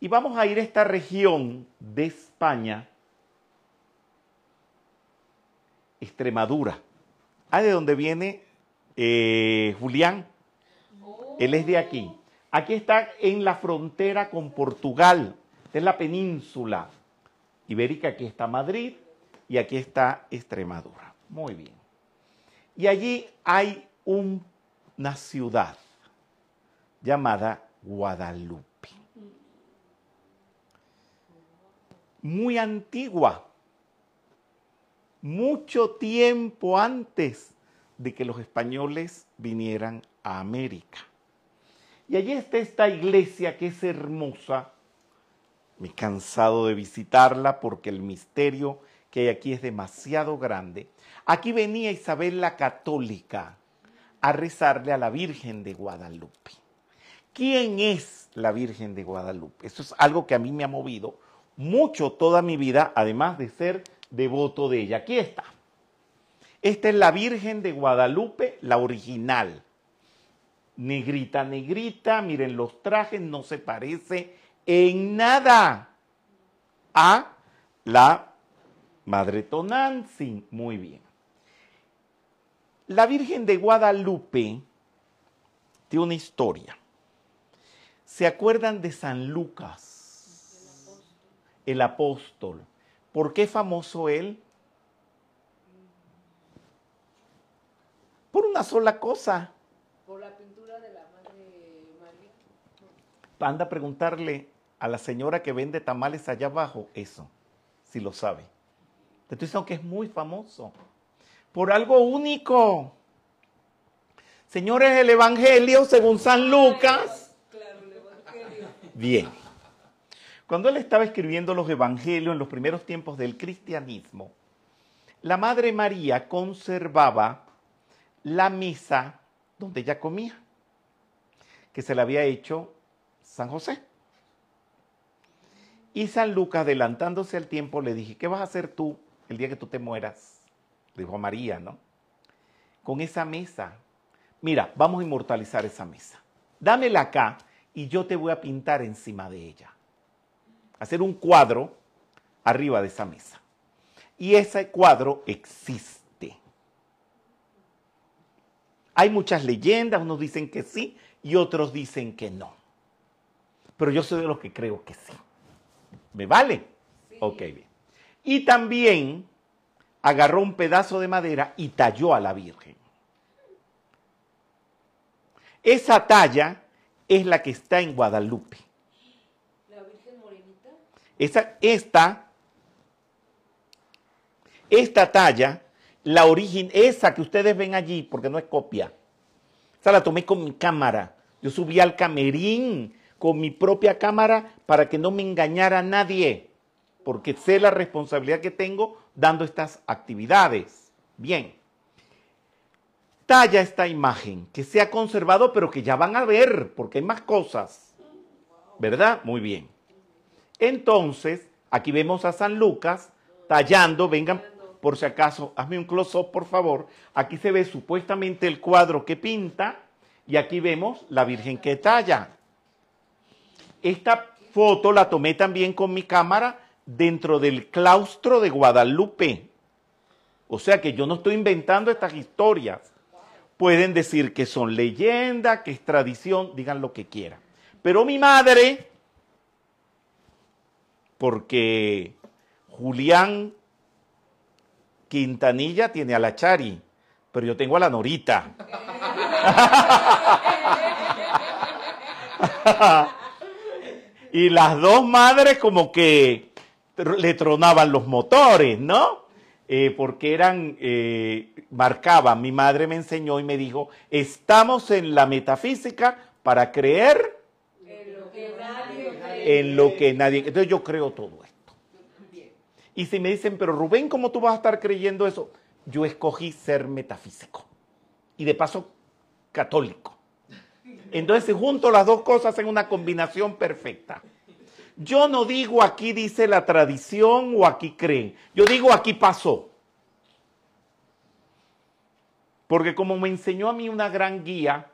Y vamos a ir a esta región de España, Extremadura. Ah, de donde viene eh, Julián. Él es de aquí. Aquí está en la frontera con Portugal. Esta es la península ibérica. Aquí está Madrid y aquí está Extremadura. Muy bien. Y allí hay un- una ciudad llamada Guadalupe. Muy antigua. Mucho tiempo antes de que los españoles vinieran a América. Y allí está esta iglesia que es hermosa. Me he cansado de visitarla porque el misterio que hay aquí es demasiado grande. Aquí venía Isabel la Católica a rezarle a la Virgen de Guadalupe. ¿Quién es la Virgen de Guadalupe? Eso es algo que a mí me ha movido mucho toda mi vida, además de ser devoto de ella. Aquí está. Esta es la Virgen de Guadalupe, la original. Negrita, negrita, miren los trajes, no se parece en nada a la Madre Tonantzin. Muy bien. La Virgen de Guadalupe tiene una historia. ¿Se acuerdan de San Lucas? El apóstol. ¿Por qué famoso él? Por una sola cosa. Por la pintura de la Madre María. Anda a preguntarle a la señora que vende tamales allá abajo eso, si lo sabe. Te estoy diciendo que es muy famoso. Por algo único. Señores, el Evangelio según San Lucas. Claro, el Evangelio. Bien. Cuando él estaba escribiendo los evangelios en los primeros tiempos del cristianismo, la Madre María conservaba la misa donde ella comía, que se la había hecho San José. Y San Lucas, adelantándose al tiempo, le dije, ¿qué vas a hacer tú el día que tú te mueras? Dijo a María, ¿no? Con esa mesa. Mira, vamos a inmortalizar esa mesa. Dámela acá y yo te voy a pintar encima de ella. Hacer un cuadro arriba de esa mesa. Y ese cuadro existe. Hay muchas leyendas, unos dicen que sí y otros dicen que no. Pero yo soy de los que creo que sí. ¿Me vale? Ok, bien. Y también agarró un pedazo de madera y talló a la Virgen. Esa talla es la que está en Guadalupe. La Virgen Morenita. Esa, esta, esta talla, la origen, esa que ustedes ven allí, porque no es copia, esa la tomé con mi cámara. Yo subí al camerín con mi propia cámara para que no me engañara nadie, porque sé la responsabilidad que tengo dando estas actividades. Bien. Talla esta imagen, que se ha conservado, pero que ya van a ver, porque hay más cosas. ¿Verdad? Muy bien. Entonces, Aquí vemos a San Lucas tallando, vengan por si acaso, hazme un close-up por favor. Aquí se ve supuestamente el cuadro que pinta y aquí vemos la Virgen que talla. Esta foto la tomé también con mi cámara dentro del claustro de Guadalupe. O sea que yo no estoy inventando estas historias. Pueden decir que son leyenda, que es tradición, digan lo que quieran. Pero mi madre, porque Julián Quintanilla tiene a la Chari, pero yo tengo a la Norita. y las dos madres como que le tronaban los motores, ¿no? Eh, porque eran, eh, marcaban, mi madre me enseñó y me dijo, estamos en la metafísica para creer En lo que nadie. Entonces yo creo todo esto. Y si me dicen, pero Rubén, ¿cómo tú vas a estar creyendo eso? Yo escogí ser metafísico. Y de paso, católico. Entonces, junto las dos cosas en una combinación perfecta. Yo no digo aquí dice la tradición o aquí creen. Yo digo aquí pasó. Porque como me enseñó a mí una gran guía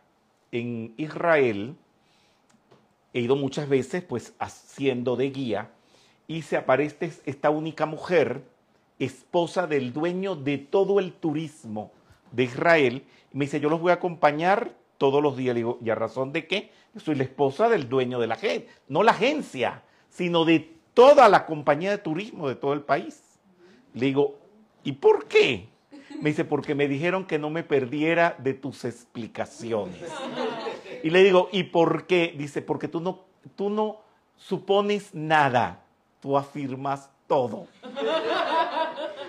en Israel, he ido muchas veces pues haciendo de guía y se aparece esta única mujer, esposa del dueño de todo el turismo de Israel, me dice, yo los voy a acompañar todos los días. Le digo, ¿y a razón de qué? Soy la esposa del dueño de la agencia, no la agencia, sino de toda la compañía de turismo de todo el país. Le digo, ¿y por qué? Me dice, porque me dijeron que no me perdiera de tus explicaciones. Y le digo, ¿y por qué? Dice, porque tú no, tú no supones nada, tú afirmas todo.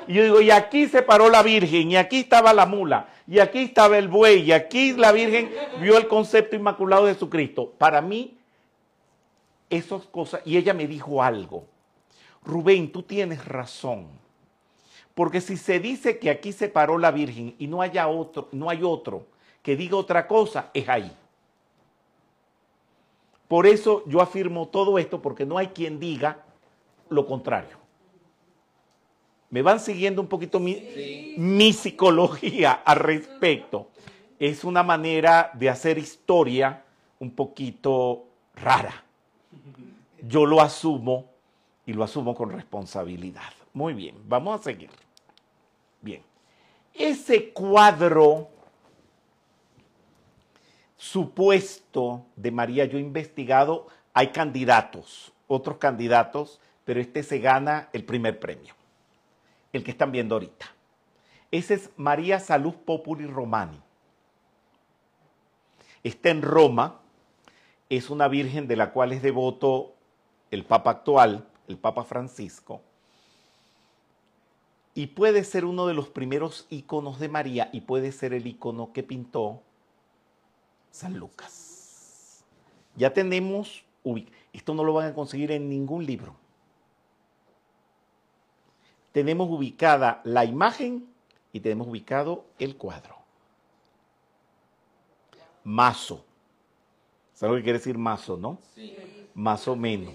Y yo digo, y aquí se paró la Virgen, y aquí estaba la mula, y aquí estaba el buey, y aquí la Virgen vio el concepto inmaculado de Jesucristo. Para mí, esas cosas, y ella me dijo algo, Rubén, tú tienes razón, porque si se dice que aquí se paró la Virgen y no haya otro, no hay otro que diga otra cosa, es ahí. Por eso yo afirmo todo esto, porque no hay quien diga lo contrario. ¿Me van siguiendo un poquito mi, mi psicología al respecto? Es una manera de hacer historia un poquito rara. Yo lo asumo y lo asumo con responsabilidad. Muy bien, vamos a seguir. Bien. Ese cuadro supuesto de María, yo investigado, hay candidatos, otros candidatos, pero este se gana el primer premio, el que están viendo ahorita. Ese es María Salud Populi Romani. Está en Roma, es una virgen de la cual es devoto el Papa actual, el Papa Francisco, y puede ser uno de los primeros iconos de María y puede ser el icono que pintó San Lucas. Ya tenemos, esto no lo van a conseguir en ningún libro. Tenemos ubicada la imagen y tenemos ubicado el cuadro. Mazo. ¿Sabes lo que quiere decir mazo, no? Sí. Más o menos.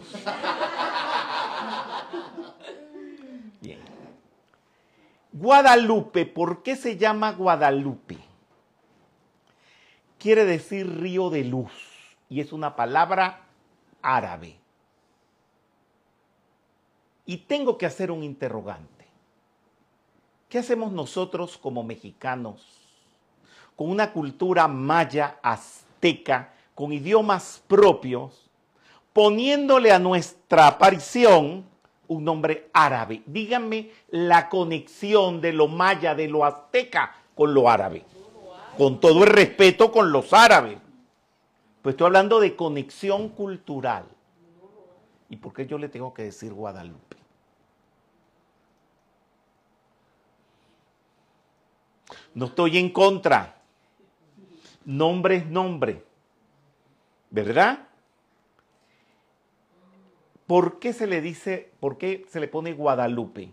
Bien. Guadalupe, ¿por qué se llama Guadalupe? Quiere decir río de luz y es una palabra árabe. Y tengo que hacer un interrogante. ¿Qué hacemos nosotros como mexicanos con una cultura maya, azteca, con idiomas propios, poniéndole a nuestra aparición un nombre árabe? Díganme la conexión de lo maya, de lo azteca con lo árabe. Con todo el respeto con los árabes. Pues estoy hablando de conexión cultural. ¿Y por qué yo le tengo que decir Guadalupe? No estoy en contra. Nombre es nombre. ¿Verdad? ¿Por qué se le dice, por qué se le pone Guadalupe?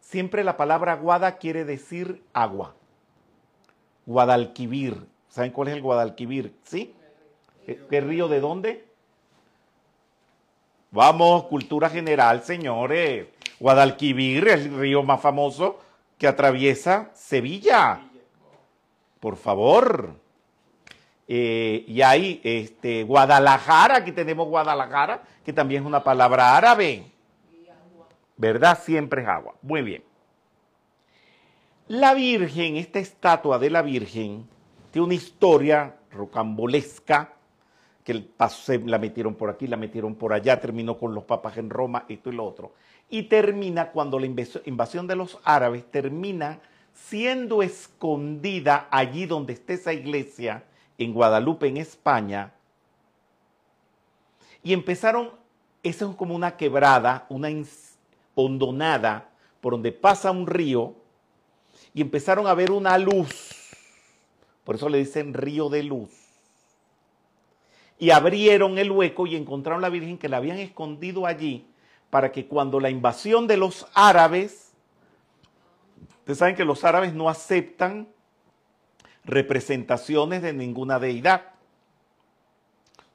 Siempre la palabra guada quiere decir agua. Guadalquivir. ¿Saben cuál es el Guadalquivir? ¿Sí? ¿Qué, río de dónde? Vamos, cultura general, señores. Guadalquivir, el río más famoso que atraviesa Sevilla. Por favor. Eh, y hay este, Guadalajara, aquí tenemos Guadalajara, que también es una palabra árabe. ¿Verdad? Siempre es agua. Muy bien. La Virgen, esta estatua de la Virgen, tiene una historia rocambolesca, que la metieron por aquí, la metieron por allá, terminó con los papas en Roma, esto y lo otro. Y termina cuando la invasión de los árabes termina siendo escondida allí donde está esa iglesia, en Guadalupe, en España, y empezaron, eso es como una quebrada, una hondonada, por donde pasa un río, y empezaron a ver una luz, por eso le dicen río de luz, y abrieron el hueco y encontraron la Virgen que la habían escondido allí, para que cuando la invasión de los árabes, ustedes saben que los árabes no aceptan representaciones de ninguna deidad,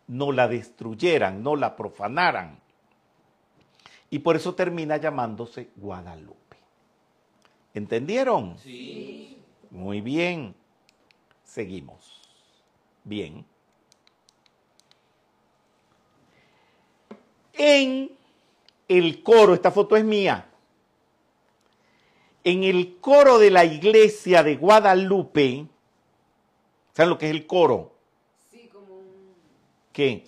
no la destruyeran, no la profanaran. Y por eso termina llamándose Guadalupe. ¿Entendieron? Sí. Muy bien. Seguimos. Bien. En el coro, esta foto es mía, en el coro de la iglesia de Guadalupe, ¿saben lo que es el coro? Sí, como un... ¿Qué?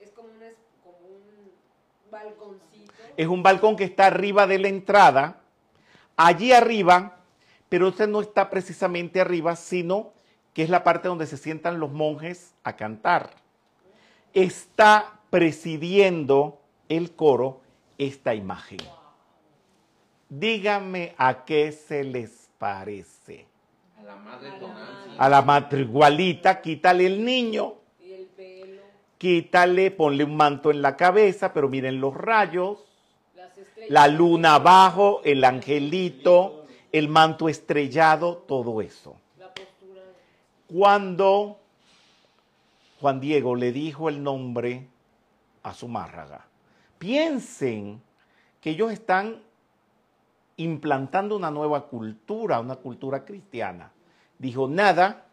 Es como, un, como un balconcito. Es un balcón que está arriba de la entrada, allí arriba, pero este no está precisamente arriba, sino que es la parte donde se sientan los monjes a cantar. Está presidiendo el coro esta imagen. Díganme a qué se les parece. A la madre Tonantzin. A la madre igualita, quítale el niño, Y el pelo, quítale, ponle un manto en la cabeza, pero miren los rayos, la luna abajo, el angelito, el manto estrellado, todo eso. La postura. Cuando Juan Diego le dijo el nombre a su márraga, piensen que ellos están implantando una nueva cultura, una cultura cristiana. Dijo, nada,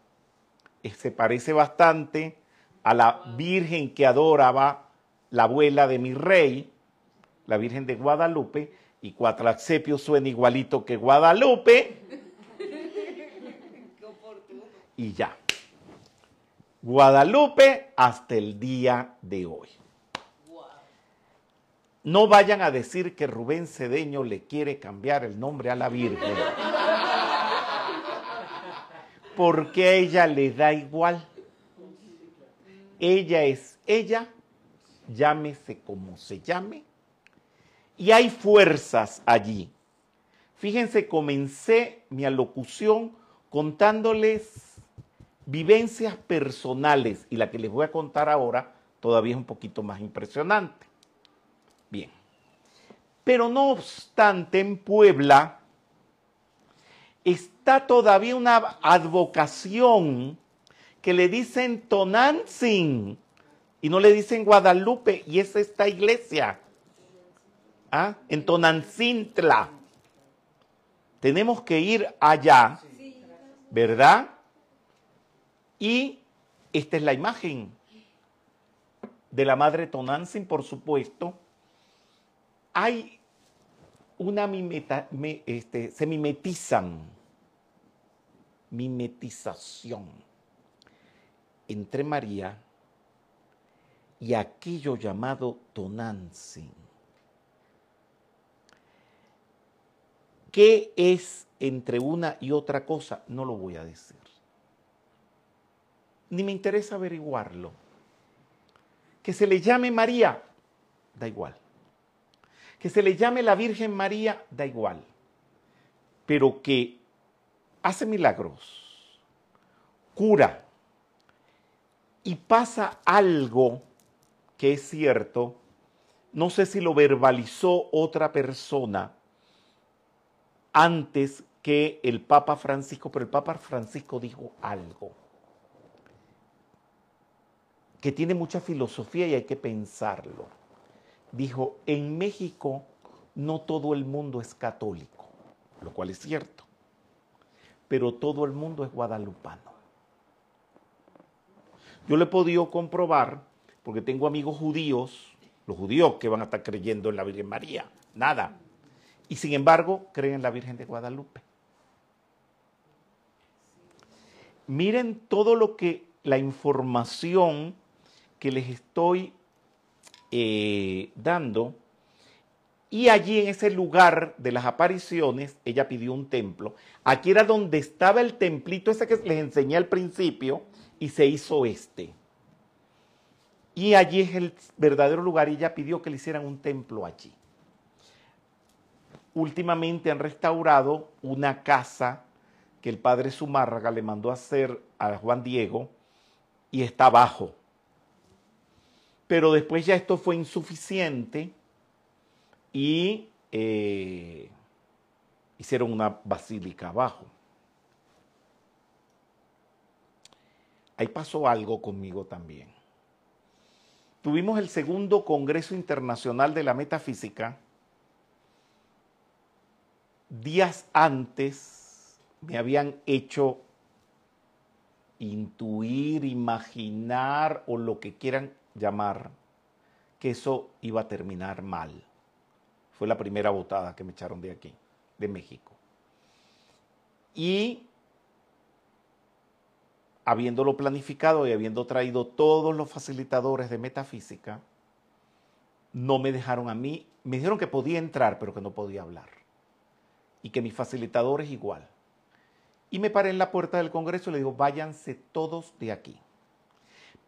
eh, se parece bastante a la Virgen que adoraba la abuela de mi rey, la Virgen de Guadalupe, y Cuatlaxepio suena igualito que Guadalupe, y ya. Guadalupe hasta el día de hoy. No vayan a decir que Rubén Cedeño le quiere cambiar el nombre a la Virgen. Porque a ella le da igual. Ella es ella, llámese como se llame. Y hay fuerzas allí. Fíjense, comencé mi alocución contándoles vivencias personales y la que les voy a contar ahora todavía es un poquito más impresionante. Bien. Pero no obstante, en Puebla está todavía una advocación que le dicen Tonantzin y no le dicen Guadalupe y es esta iglesia. ¿Ah? En Tonancintla. Tenemos que ir allá, ¿verdad? Y esta es la imagen de la madre Tonantzin, por supuesto. Hay una mimeta, me- este, se mimetizan, mimetización entre María y aquello llamado Tonantzin. ¿Qué es entre una y otra cosa? No lo voy a decir. Ni me interesa averiguarlo. Que se le llame María, da igual. Que se le llame la Virgen María, da igual. Pero que hace milagros, cura y pasa algo que es cierto, no sé si lo verbalizó otra persona antes que el Papa Francisco, pero el Papa Francisco dijo algo que tiene mucha filosofía y hay que pensarlo. dijo, en México no todo el mundo es católico, lo cual es cierto, pero todo el mundo es guadalupano. Yo le he podido comprobar, porque tengo amigos judíos, los judíos que van a estar creyendo en la Virgen María, nada. Y sin embargo, creen en la Virgen de Guadalupe. Miren todo lo que la información que les estoy eh, dando. Y allí en ese lugar de las apariciones, ella pidió un templo. Aquí era donde estaba el templito ese que les enseñé al principio y se hizo este. Y allí es el verdadero lugar y ella pidió que le hicieran un templo allí. Últimamente han restaurado una casa que el padre Zumárraga le mandó hacer a Juan Diego y está abajo. Pero después ya esto fue insuficiente y eh, hicieron una basílica abajo. Ahí pasó algo conmigo también. Tuvimos el segundo Congreso Internacional de la Metafísica. Días antes me habían hecho intuir, imaginar o lo que quieran llamar que eso iba a terminar mal. Fue la primera votada que me echaron de aquí, de México. Y habiéndolo planificado y habiendo traído todos los facilitadores de metafísica, no me dejaron a mí, me dijeron que podía entrar, pero que no podía hablar. Y que mis facilitadores igual. Y me paré en la puerta del Congreso y le digo, váyanse todos de aquí.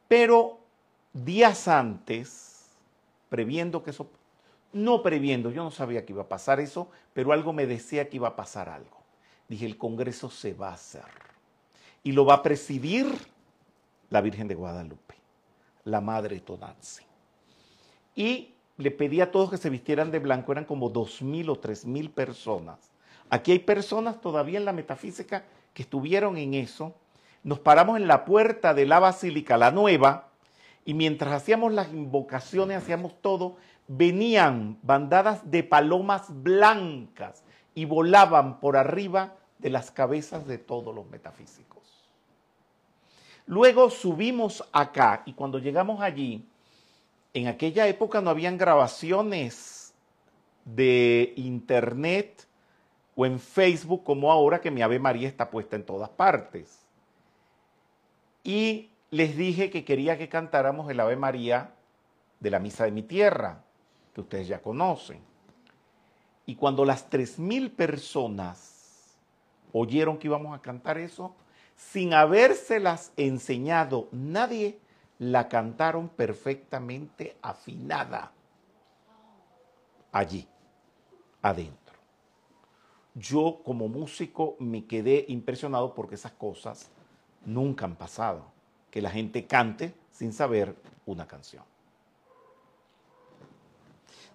Pero días antes, previendo que eso, no previendo, yo no sabía que iba a pasar eso, pero algo me decía que iba a pasar algo. Dije, el Congreso se va a hacer. Y lo va a presidir la Virgen de Guadalupe, la Madre Tonanzi. Y le pedí a todos que se vistieran de blanco, eran como dos mil o tres mil personas. Aquí hay personas todavía en la metafísica que estuvieron en eso. Nos paramos en la puerta de la basílica, la nueva, y mientras hacíamos las invocaciones, hacíamos todo, venían bandadas de palomas blancas y volaban por arriba de las cabezas de todos los metafísicos. Luego subimos acá y cuando llegamos allí, en aquella época no habían grabaciones de internet o en Facebook como ahora que mi Ave María está puesta en todas partes. Y les dije que quería que cantáramos el Ave María de la Misa de mi Tierra, que ustedes ya conocen. Y cuando las tres mil personas oyeron que íbamos a cantar eso, sin habérselas enseñado nadie, la cantaron perfectamente afinada allí, adentro. Yo como músico me quedé impresionado porque esas cosas nunca han pasado que la gente cante sin saber una canción.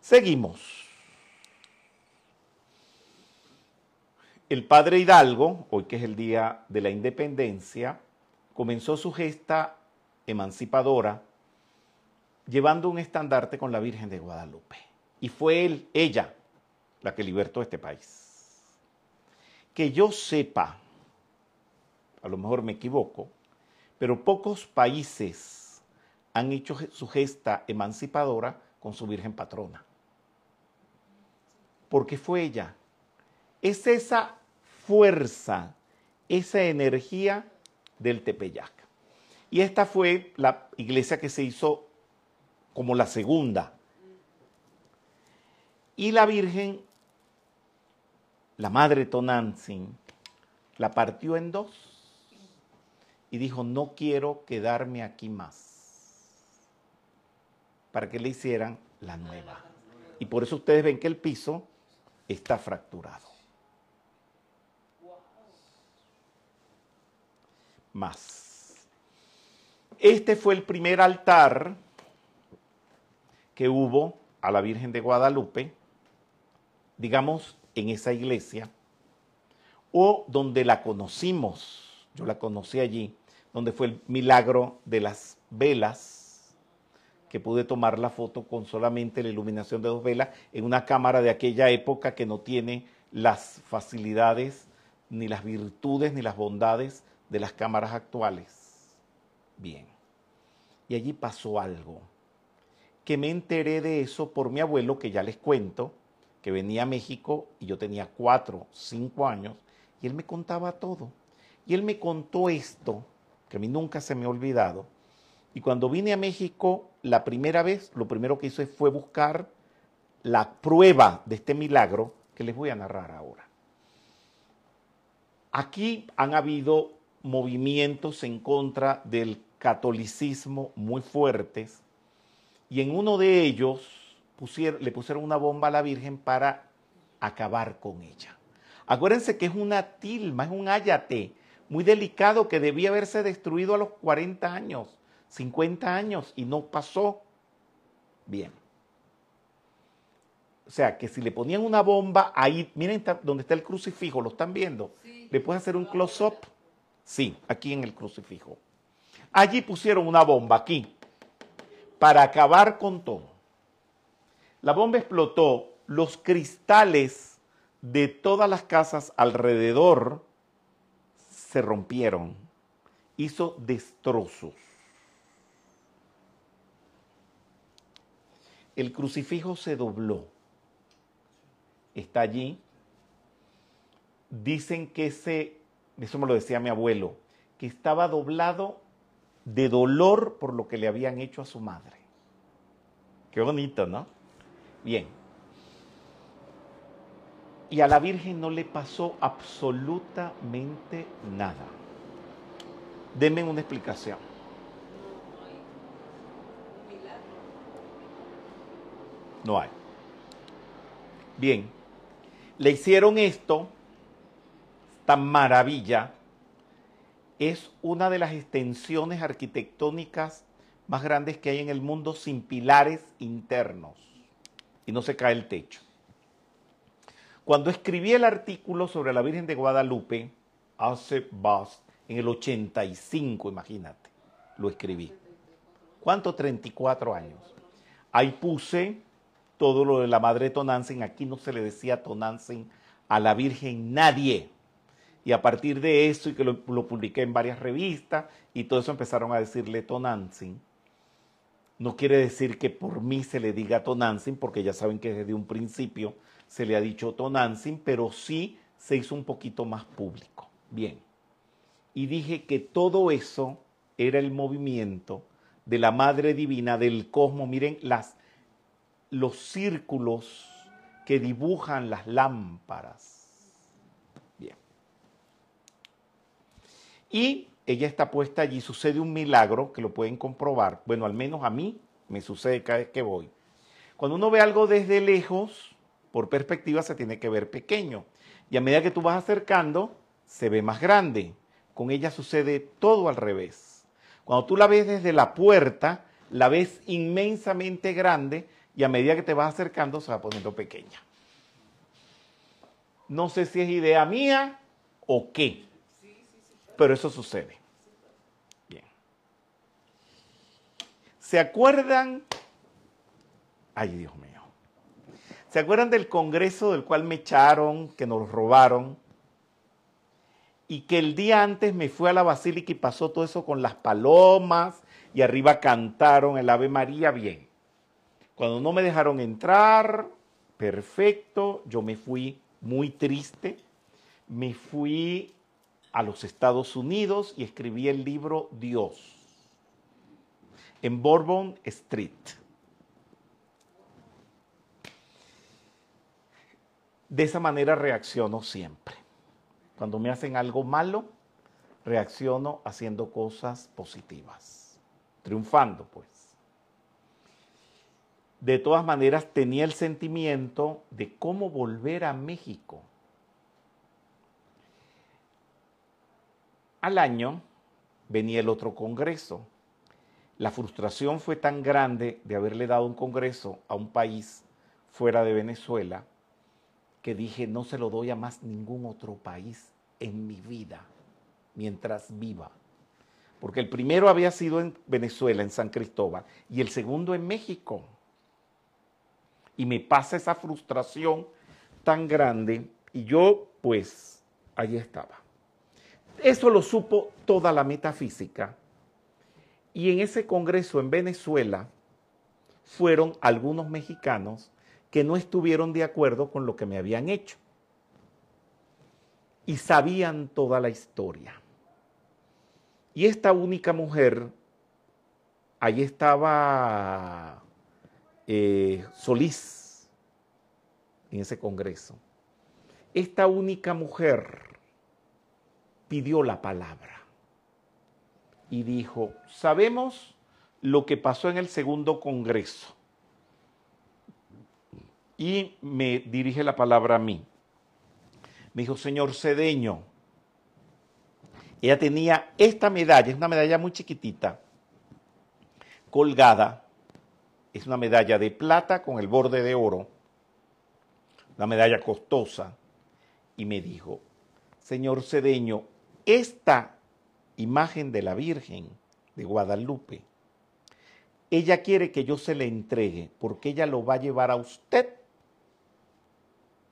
Seguimos. El padre Hidalgo, hoy que es el día de la independencia, comenzó su gesta emancipadora llevando un estandarte con la Virgen de Guadalupe. Y fue él, ella, la que libertó este país. Que yo sepa, a lo mejor me equivoco, pero pocos países han hecho su gesta emancipadora con su Virgen Patrona. Porque fue ella. Es esa fuerza, esa energía del Tepeyac. Y esta fue la iglesia que se hizo como la segunda. Y la Virgen, la Madre Tonantzin, la partió en dos y dijo, no quiero quedarme aquí más, para que le hicieran la nueva. Y por eso ustedes ven que el piso está fracturado. Más. Este fue el primer altar que hubo a la Virgen de Guadalupe, digamos, en esa iglesia, o donde la conocimos. Yo la conocí allí donde fue el milagro de las velas, que pude tomar la foto con solamente la iluminación de dos velas en una cámara de aquella época que no tiene las facilidades, ni las virtudes, ni las bondades de las cámaras actuales. Bien. Y allí pasó algo, que me enteré de eso por mi abuelo, que ya les cuento, que venía a México y yo tenía cuatro, cinco años, y él me contaba todo. Y él me contó esto, que a mí nunca se me ha olvidado. Y cuando vine a México la primera vez, lo primero que hice fue buscar la prueba de este milagro que les voy a narrar ahora. Aquí han habido movimientos en contra del catolicismo muy fuertes y en uno de ellos le pusieron una bomba a la Virgen para acabar con ella. Acuérdense que es una tilma, es un ayate muy delicado que debía haberse destruido a los 40 años, 50 años y no pasó. Bien. O sea, que si le ponían una bomba ahí, miren donde está el crucifijo, ¿lo están viendo? ¿Le pueden hacer un close-up? Sí, aquí en el crucifijo. Allí pusieron una bomba, aquí, para acabar con todo. La bomba explotó, los cristales de todas las casas alrededor se rompieron, hizo destrozos. El crucifijo se dobló, está allí. Dicen que ese, eso me lo decía mi abuelo, que estaba doblado de dolor por lo que le habían hecho a su madre. Qué bonito, ¿no? Bien. Y a la Virgen no le pasó absolutamente nada. Denme una explicación. No hay. Bien. Le hicieron esto, tan maravilla, es una de las extensiones arquitectónicas más grandes que hay en el mundo sin pilares internos y no se cae el techo. Cuando escribí el artículo sobre la Virgen de Guadalupe, hace bast, en el 85, imagínate, lo escribí. ¿Cuánto? 34 años. Ahí puse todo lo de la Madre Tonantzin. Aquí no se le decía Tonantzin a la Virgen nadie. Y a partir de eso, y que lo, publiqué en varias revistas, y todo eso empezaron a decirle Tonantzin. No quiere decir que por mí se le diga Tonantzin, porque ya saben que desde un principio se le ha dicho Tonantzin, pero sí se hizo un poquito más público. Bien. Y dije que todo eso era el movimiento de la Madre Divina del cosmos. Miren las, los círculos que dibujan las lámparas Y ella está puesta allí, sucede un milagro que lo pueden comprobar. Bueno, al menos a mí me sucede cada vez que voy. Cuando uno ve algo desde lejos, por perspectiva se tiene que ver pequeño. Y a medida que tú vas acercando, se ve más grande. Con ella sucede todo al revés. Cuando tú la ves desde la puerta, la ves inmensamente grande y a medida que te vas acercando se va poniendo pequeña. No sé si es idea mía o qué, pero eso sucede. Bien. ¿Se acuerdan? Ay, Dios mío. ¿Se acuerdan del Congreso del cual me echaron, que nos robaron? Y que el día antes me fui a la basílica y pasó todo eso con las palomas y arriba cantaron el Ave María bien. Cuando no me dejaron entrar, perfecto, yo me fui muy triste, me fui a los Estados Unidos y escribí el libro Dios en Bourbon Street. De esa manera reacciono siempre. Cuando me hacen algo malo, reacciono haciendo cosas positivas, triunfando pues. De todas maneras, tenía el sentimiento de cómo volver a México Al año venía el otro congreso. La frustración fue tan grande de haberle dado un congreso a un país fuera de Venezuela que dije no se lo doy a más ningún otro país en mi vida mientras viva. porque el primero había sido en Venezuela, en San Cristóbal, y el segundo en México. Y me pasa esa frustración tan grande, y yo, pues, ahí estaba. Eso lo supo toda la metafísica. Y en ese congreso en Venezuela fueron algunos mexicanos que no estuvieron de acuerdo con lo que me habían hecho. Y sabían toda la historia. Y esta única mujer, ahí estaba eh, Solís en ese congreso. Esta única mujer pidió la palabra y dijo, sabemos lo que pasó en el segundo congreso. Y me dirige la palabra a mí. Me dijo, señor Cedeño, ella tenía esta medalla, es una medalla muy chiquitita, colgada, es una medalla de plata con el borde de oro, una medalla costosa, y me dijo, señor Cedeño, esta imagen de la Virgen de Guadalupe, ella quiere que yo se le entregue porque ella lo va a llevar a usted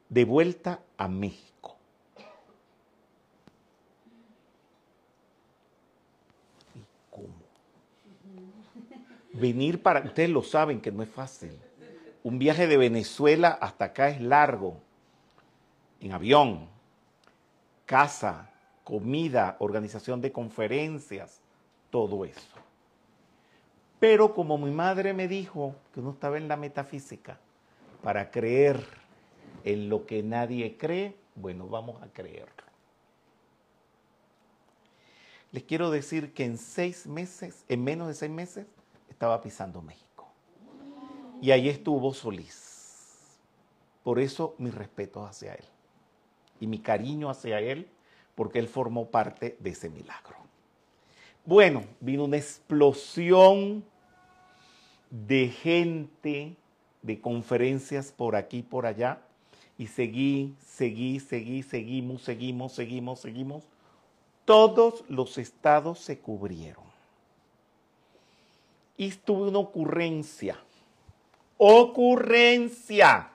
de vuelta a México. ¿Y cómo? Venir para, ustedes lo saben que no es fácil. Un viaje de Venezuela hasta acá es largo, en avión, casa, comida, organización de conferencias, todo eso. Pero como mi madre me dijo que uno estaba en la metafísica para creer en lo que nadie cree, bueno, vamos a creerlo. Les quiero decir que en seis meses, en menos de seis meses, estaba pisando México. Y ahí estuvo Solís. Por eso mi respeto hacia él y mi cariño hacia él porque él formó parte de ese milagro. Bueno, vino una explosión de gente, de conferencias por aquí, por allá, y seguí, seguí, seguí, seguimos, seguimos, seguimos, seguimos. Todos los estados se cubrieron. Y tuve una ocurrencia. Ocurrencia.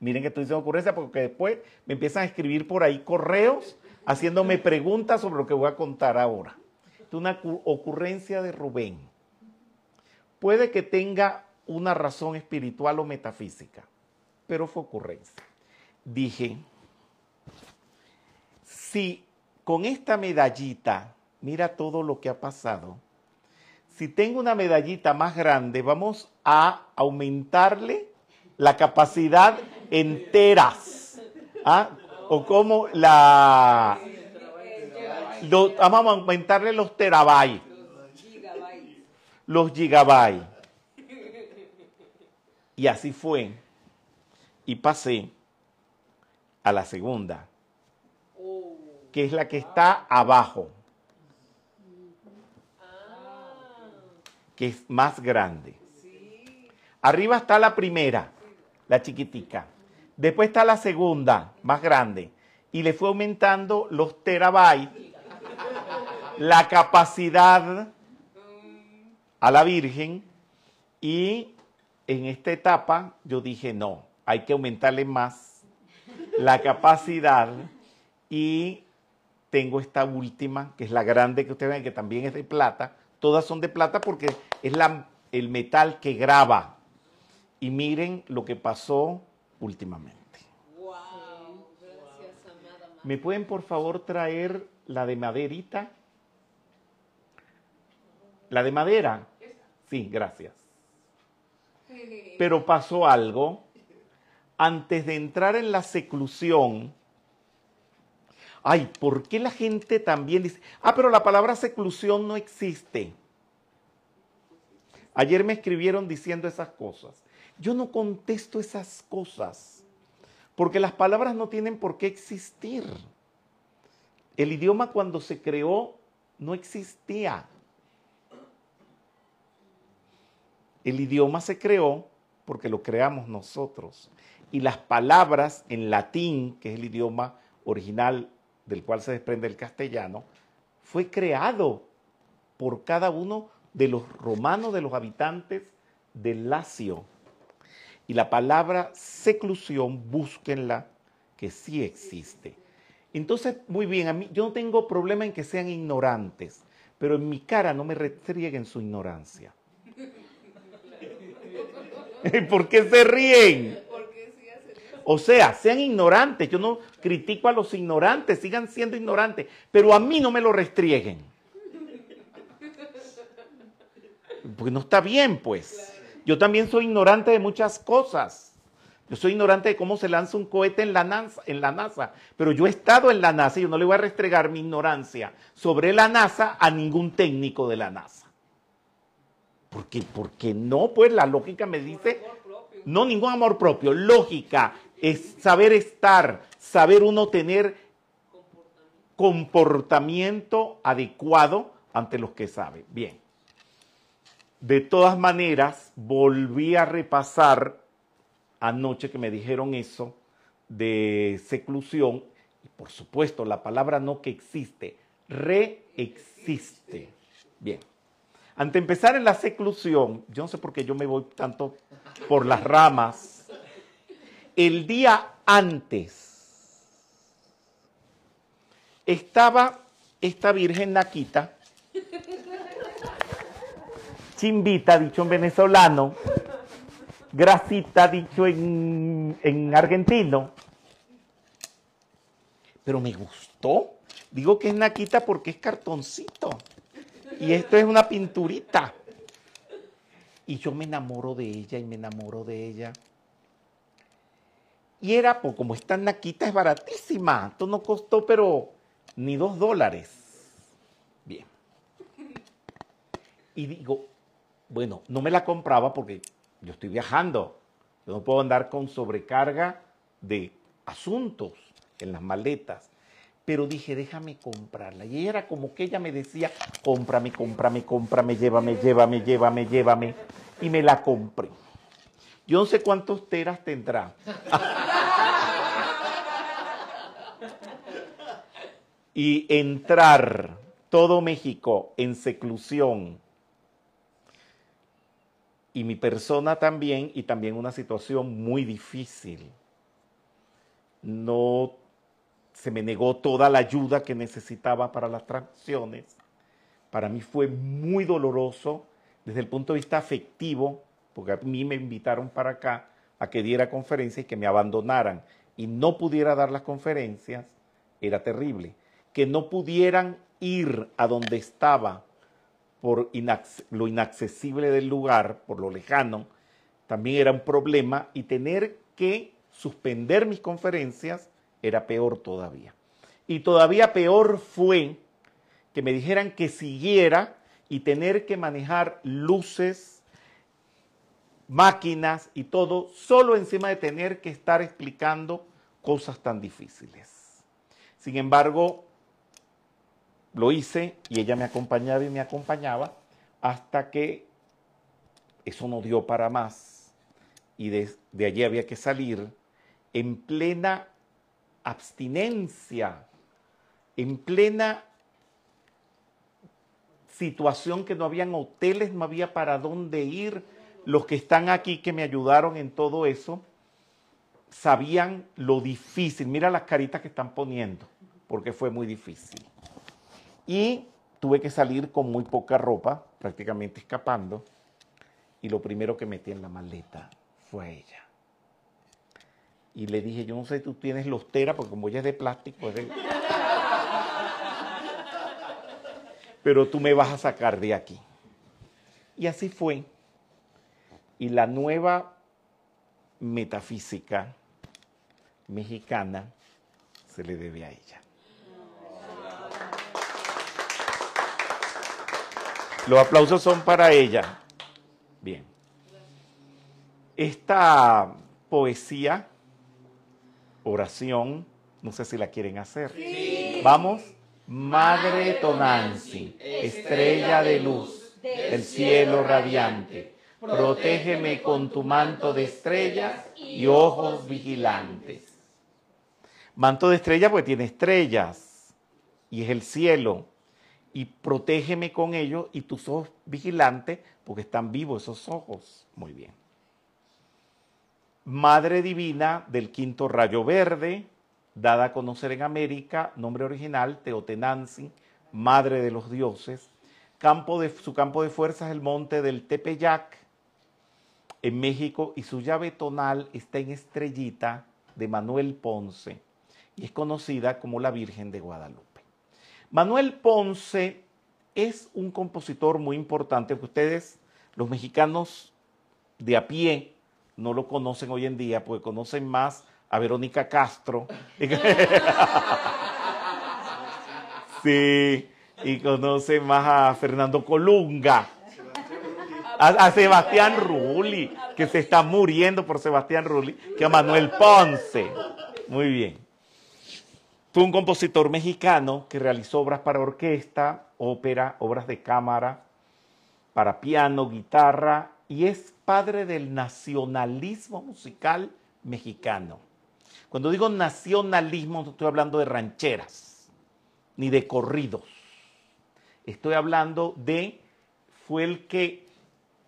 Miren que estoy diciendo ocurrencia porque después me empiezan a escribir por ahí correos haciéndome preguntas sobre lo que voy a contar ahora. Es una ocurrencia de Rubén. Puede que tenga una razón espiritual o metafísica, pero fue ocurrencia. Dije, si con esta medallita, mira todo lo que ha pasado, si tengo una medallita más grande, vamos a aumentarle la capacidad enteras. ¿Ah? o como la... vamos a aumentarle los terabytes. Los gigabytes. Y así fue. Y pasé a la segunda, que es la que está abajo, es más grande. Arriba está la primera, la chiquitica. Después está la segunda, más grande, y le fue aumentando los terabytes, la capacidad a la Virgen, y en esta etapa yo dije, no, hay que aumentarle más la capacidad y tengo esta última, que es la grande que ustedes ven, que también es de plata. Todas son de plata porque es la, el metal que graba. Y miren lo que pasó últimamente. Wow, gracias, amada. ¿Me pueden por favor traer la de maderita? ¿La de madera? Sí, gracias. Pero pasó algo. Antes de entrar en la seclusión, ay, ¿por qué la gente también dice, ah, pero la palabra seclusión no existe? Ayer me escribieron diciendo esas cosas. Yo no contesto esas cosas, porque las palabras no tienen por qué existir. El idioma cuando se creó no existía. El idioma se creó porque lo creamos nosotros. Y las palabras en latín, que es el idioma original del cual se desprende el castellano, fue creado por cada uno de los romanos, de los habitantes del Lacio. Y la palabra seclusión, búsquenla, que sí existe. Entonces, muy bien, a mí, yo no tengo problema en que sean ignorantes, pero en mi cara no me restrieguen su ignorancia. ¿Por qué se ríen? O sea, sean ignorantes. Yo no critico a los ignorantes, sigan siendo ignorantes, pero a mí no me lo restrieguen. Porque no está bien, pues. Yo también soy ignorante de muchas cosas. Yo soy ignorante de cómo se lanza un cohete en la, NASA, en la NASA, pero yo he estado en la NASA y yo no le voy a restregar mi ignorancia sobre la NASA a ningún técnico de la NASA. Porque, porque no, pues la lógica me dice, no ningún amor propio, lógica, es saber estar, saber uno tener comportamiento adecuado ante los que sabe. Bien. De todas maneras, volví a repasar anoche que me dijeron eso de seclusión. Y por supuesto, la palabra no que existe, reexiste. Bien. Ante empezar en la seclusión, yo no sé por qué yo me voy tanto por las ramas. El día antes estaba esta virgen naquita, chimbita, dicho en venezolano, grasita, dicho en, en argentino, pero me gustó. Digo que es naquita porque es cartoncito. Y esto es una pinturita. Y yo me enamoro de ella y me enamoro de ella. Y era, pues como esta naquita es baratísima. Esto no costó, pero ni dos dólares. Bien. Y digo, bueno, no me la compraba porque yo estoy viajando. Yo no puedo andar con sobrecarga de asuntos en las maletas. Pero dije, déjame comprarla. Y era como que ella me decía, cómprame, cómprame, cómprame, llévame, llévame, llévame, llévame. Y me la compré. Yo no sé cuántos teras tendrá. y entrar todo México en seclusión y mi persona también, y también una situación muy difícil. No se me negó toda la ayuda que necesitaba para las transacciones. Para mí fue muy doloroso desde el punto de vista afectivo, porque a mí me invitaron para acá a que diera conferencias y que me abandonaran y no pudiera dar las conferencias, era terrible. Que no pudieran ir a donde estaba por lo inaccesible del lugar, por lo lejano, también era un problema y tener que suspender mis conferencias era peor todavía. Y todavía peor fue que me dijeran que siguiera y tener que manejar luces, máquinas y todo, solo encima de tener que estar explicando cosas tan difíciles. Sin embargo, lo hice y ella me acompañaba y me acompañaba hasta que eso no dio para más y de, de allí había que salir en plena abstinencia, en plena situación que no habían hoteles, no había para dónde ir. Los que están aquí que me ayudaron en todo eso sabían lo difícil. Mira las caritas que están poniendo, porque fue muy difícil. Y tuve que salir con muy poca ropa, prácticamente escapando. Y lo primero que metí en la maleta fue ella. Y le dije, yo no sé tú tienes los teras, porque como ella es de plástico, es de... pero tú me vas a sacar de aquí. Y así fue. Y la nueva metafísica mexicana se le debe a ella. Los aplausos son para ella. Bien. Esta poesía, oración, no sé si la quieren hacer. Vamos. Madre Tonanzi, estrella de luz del cielo radiante, protégeme con tu manto de estrellas y ojos vigilantes. Manto de estrella porque tiene estrellas y es el cielo. Y protégeme con ellos y tus ojos vigilantes, porque están vivos esos ojos. Muy bien. Madre Divina del quinto rayo verde, dada a conocer en América, nombre original, Teotenanzi, Madre de los Dioses. Campo de, su campo de fuerza es el monte del Tepeyac, en México, y su llave tonal está en Estrellita de Manuel Ponce, y es conocida como la Virgen de Guadalupe. Manuel Ponce es un compositor muy importante, que ustedes, los mexicanos de a pie, no lo conocen hoy en día, porque conocen más a Verónica Castro. sí, y conocen más a Fernando Colunga. A, a, Sebastián Rulli, que se está muriendo por Sebastián Rulli, que a Manuel Ponce. Muy bien. Fue un compositor mexicano que realizó obras para orquesta, ópera, obras de cámara, para piano, guitarra, y es padre del nacionalismo musical mexicano. Cuando digo nacionalismo, no estoy hablando de rancheras, ni de corridos. Estoy hablando de, fue el que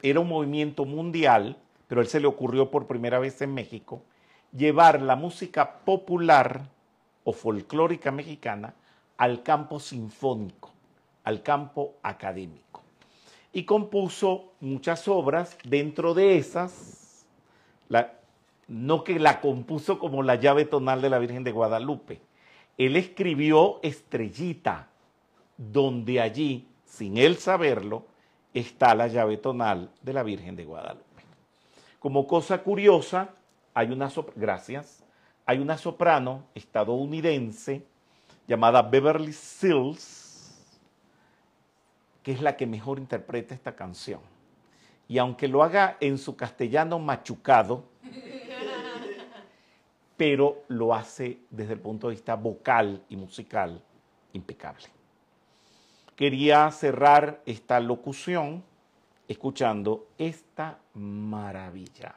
era un movimiento mundial, pero él se le ocurrió por primera vez en México, llevar la música popular o folclórica mexicana al campo sinfónico, al campo académico. Y compuso muchas obras, dentro de esas, la, no que la compuso como la llave tonal de la Virgen de Guadalupe, él escribió Estrellita, donde allí, sin él saberlo, está la llave tonal de la Virgen de Guadalupe. Como cosa curiosa, hay una, gracias, hay una soprano estadounidense llamada Beverly Sills, que es la que mejor interpreta esta canción. Y aunque lo haga en su castellano machucado, pero lo hace desde el punto de vista vocal y musical impecable. Quería cerrar esta locución escuchando esta maravilla.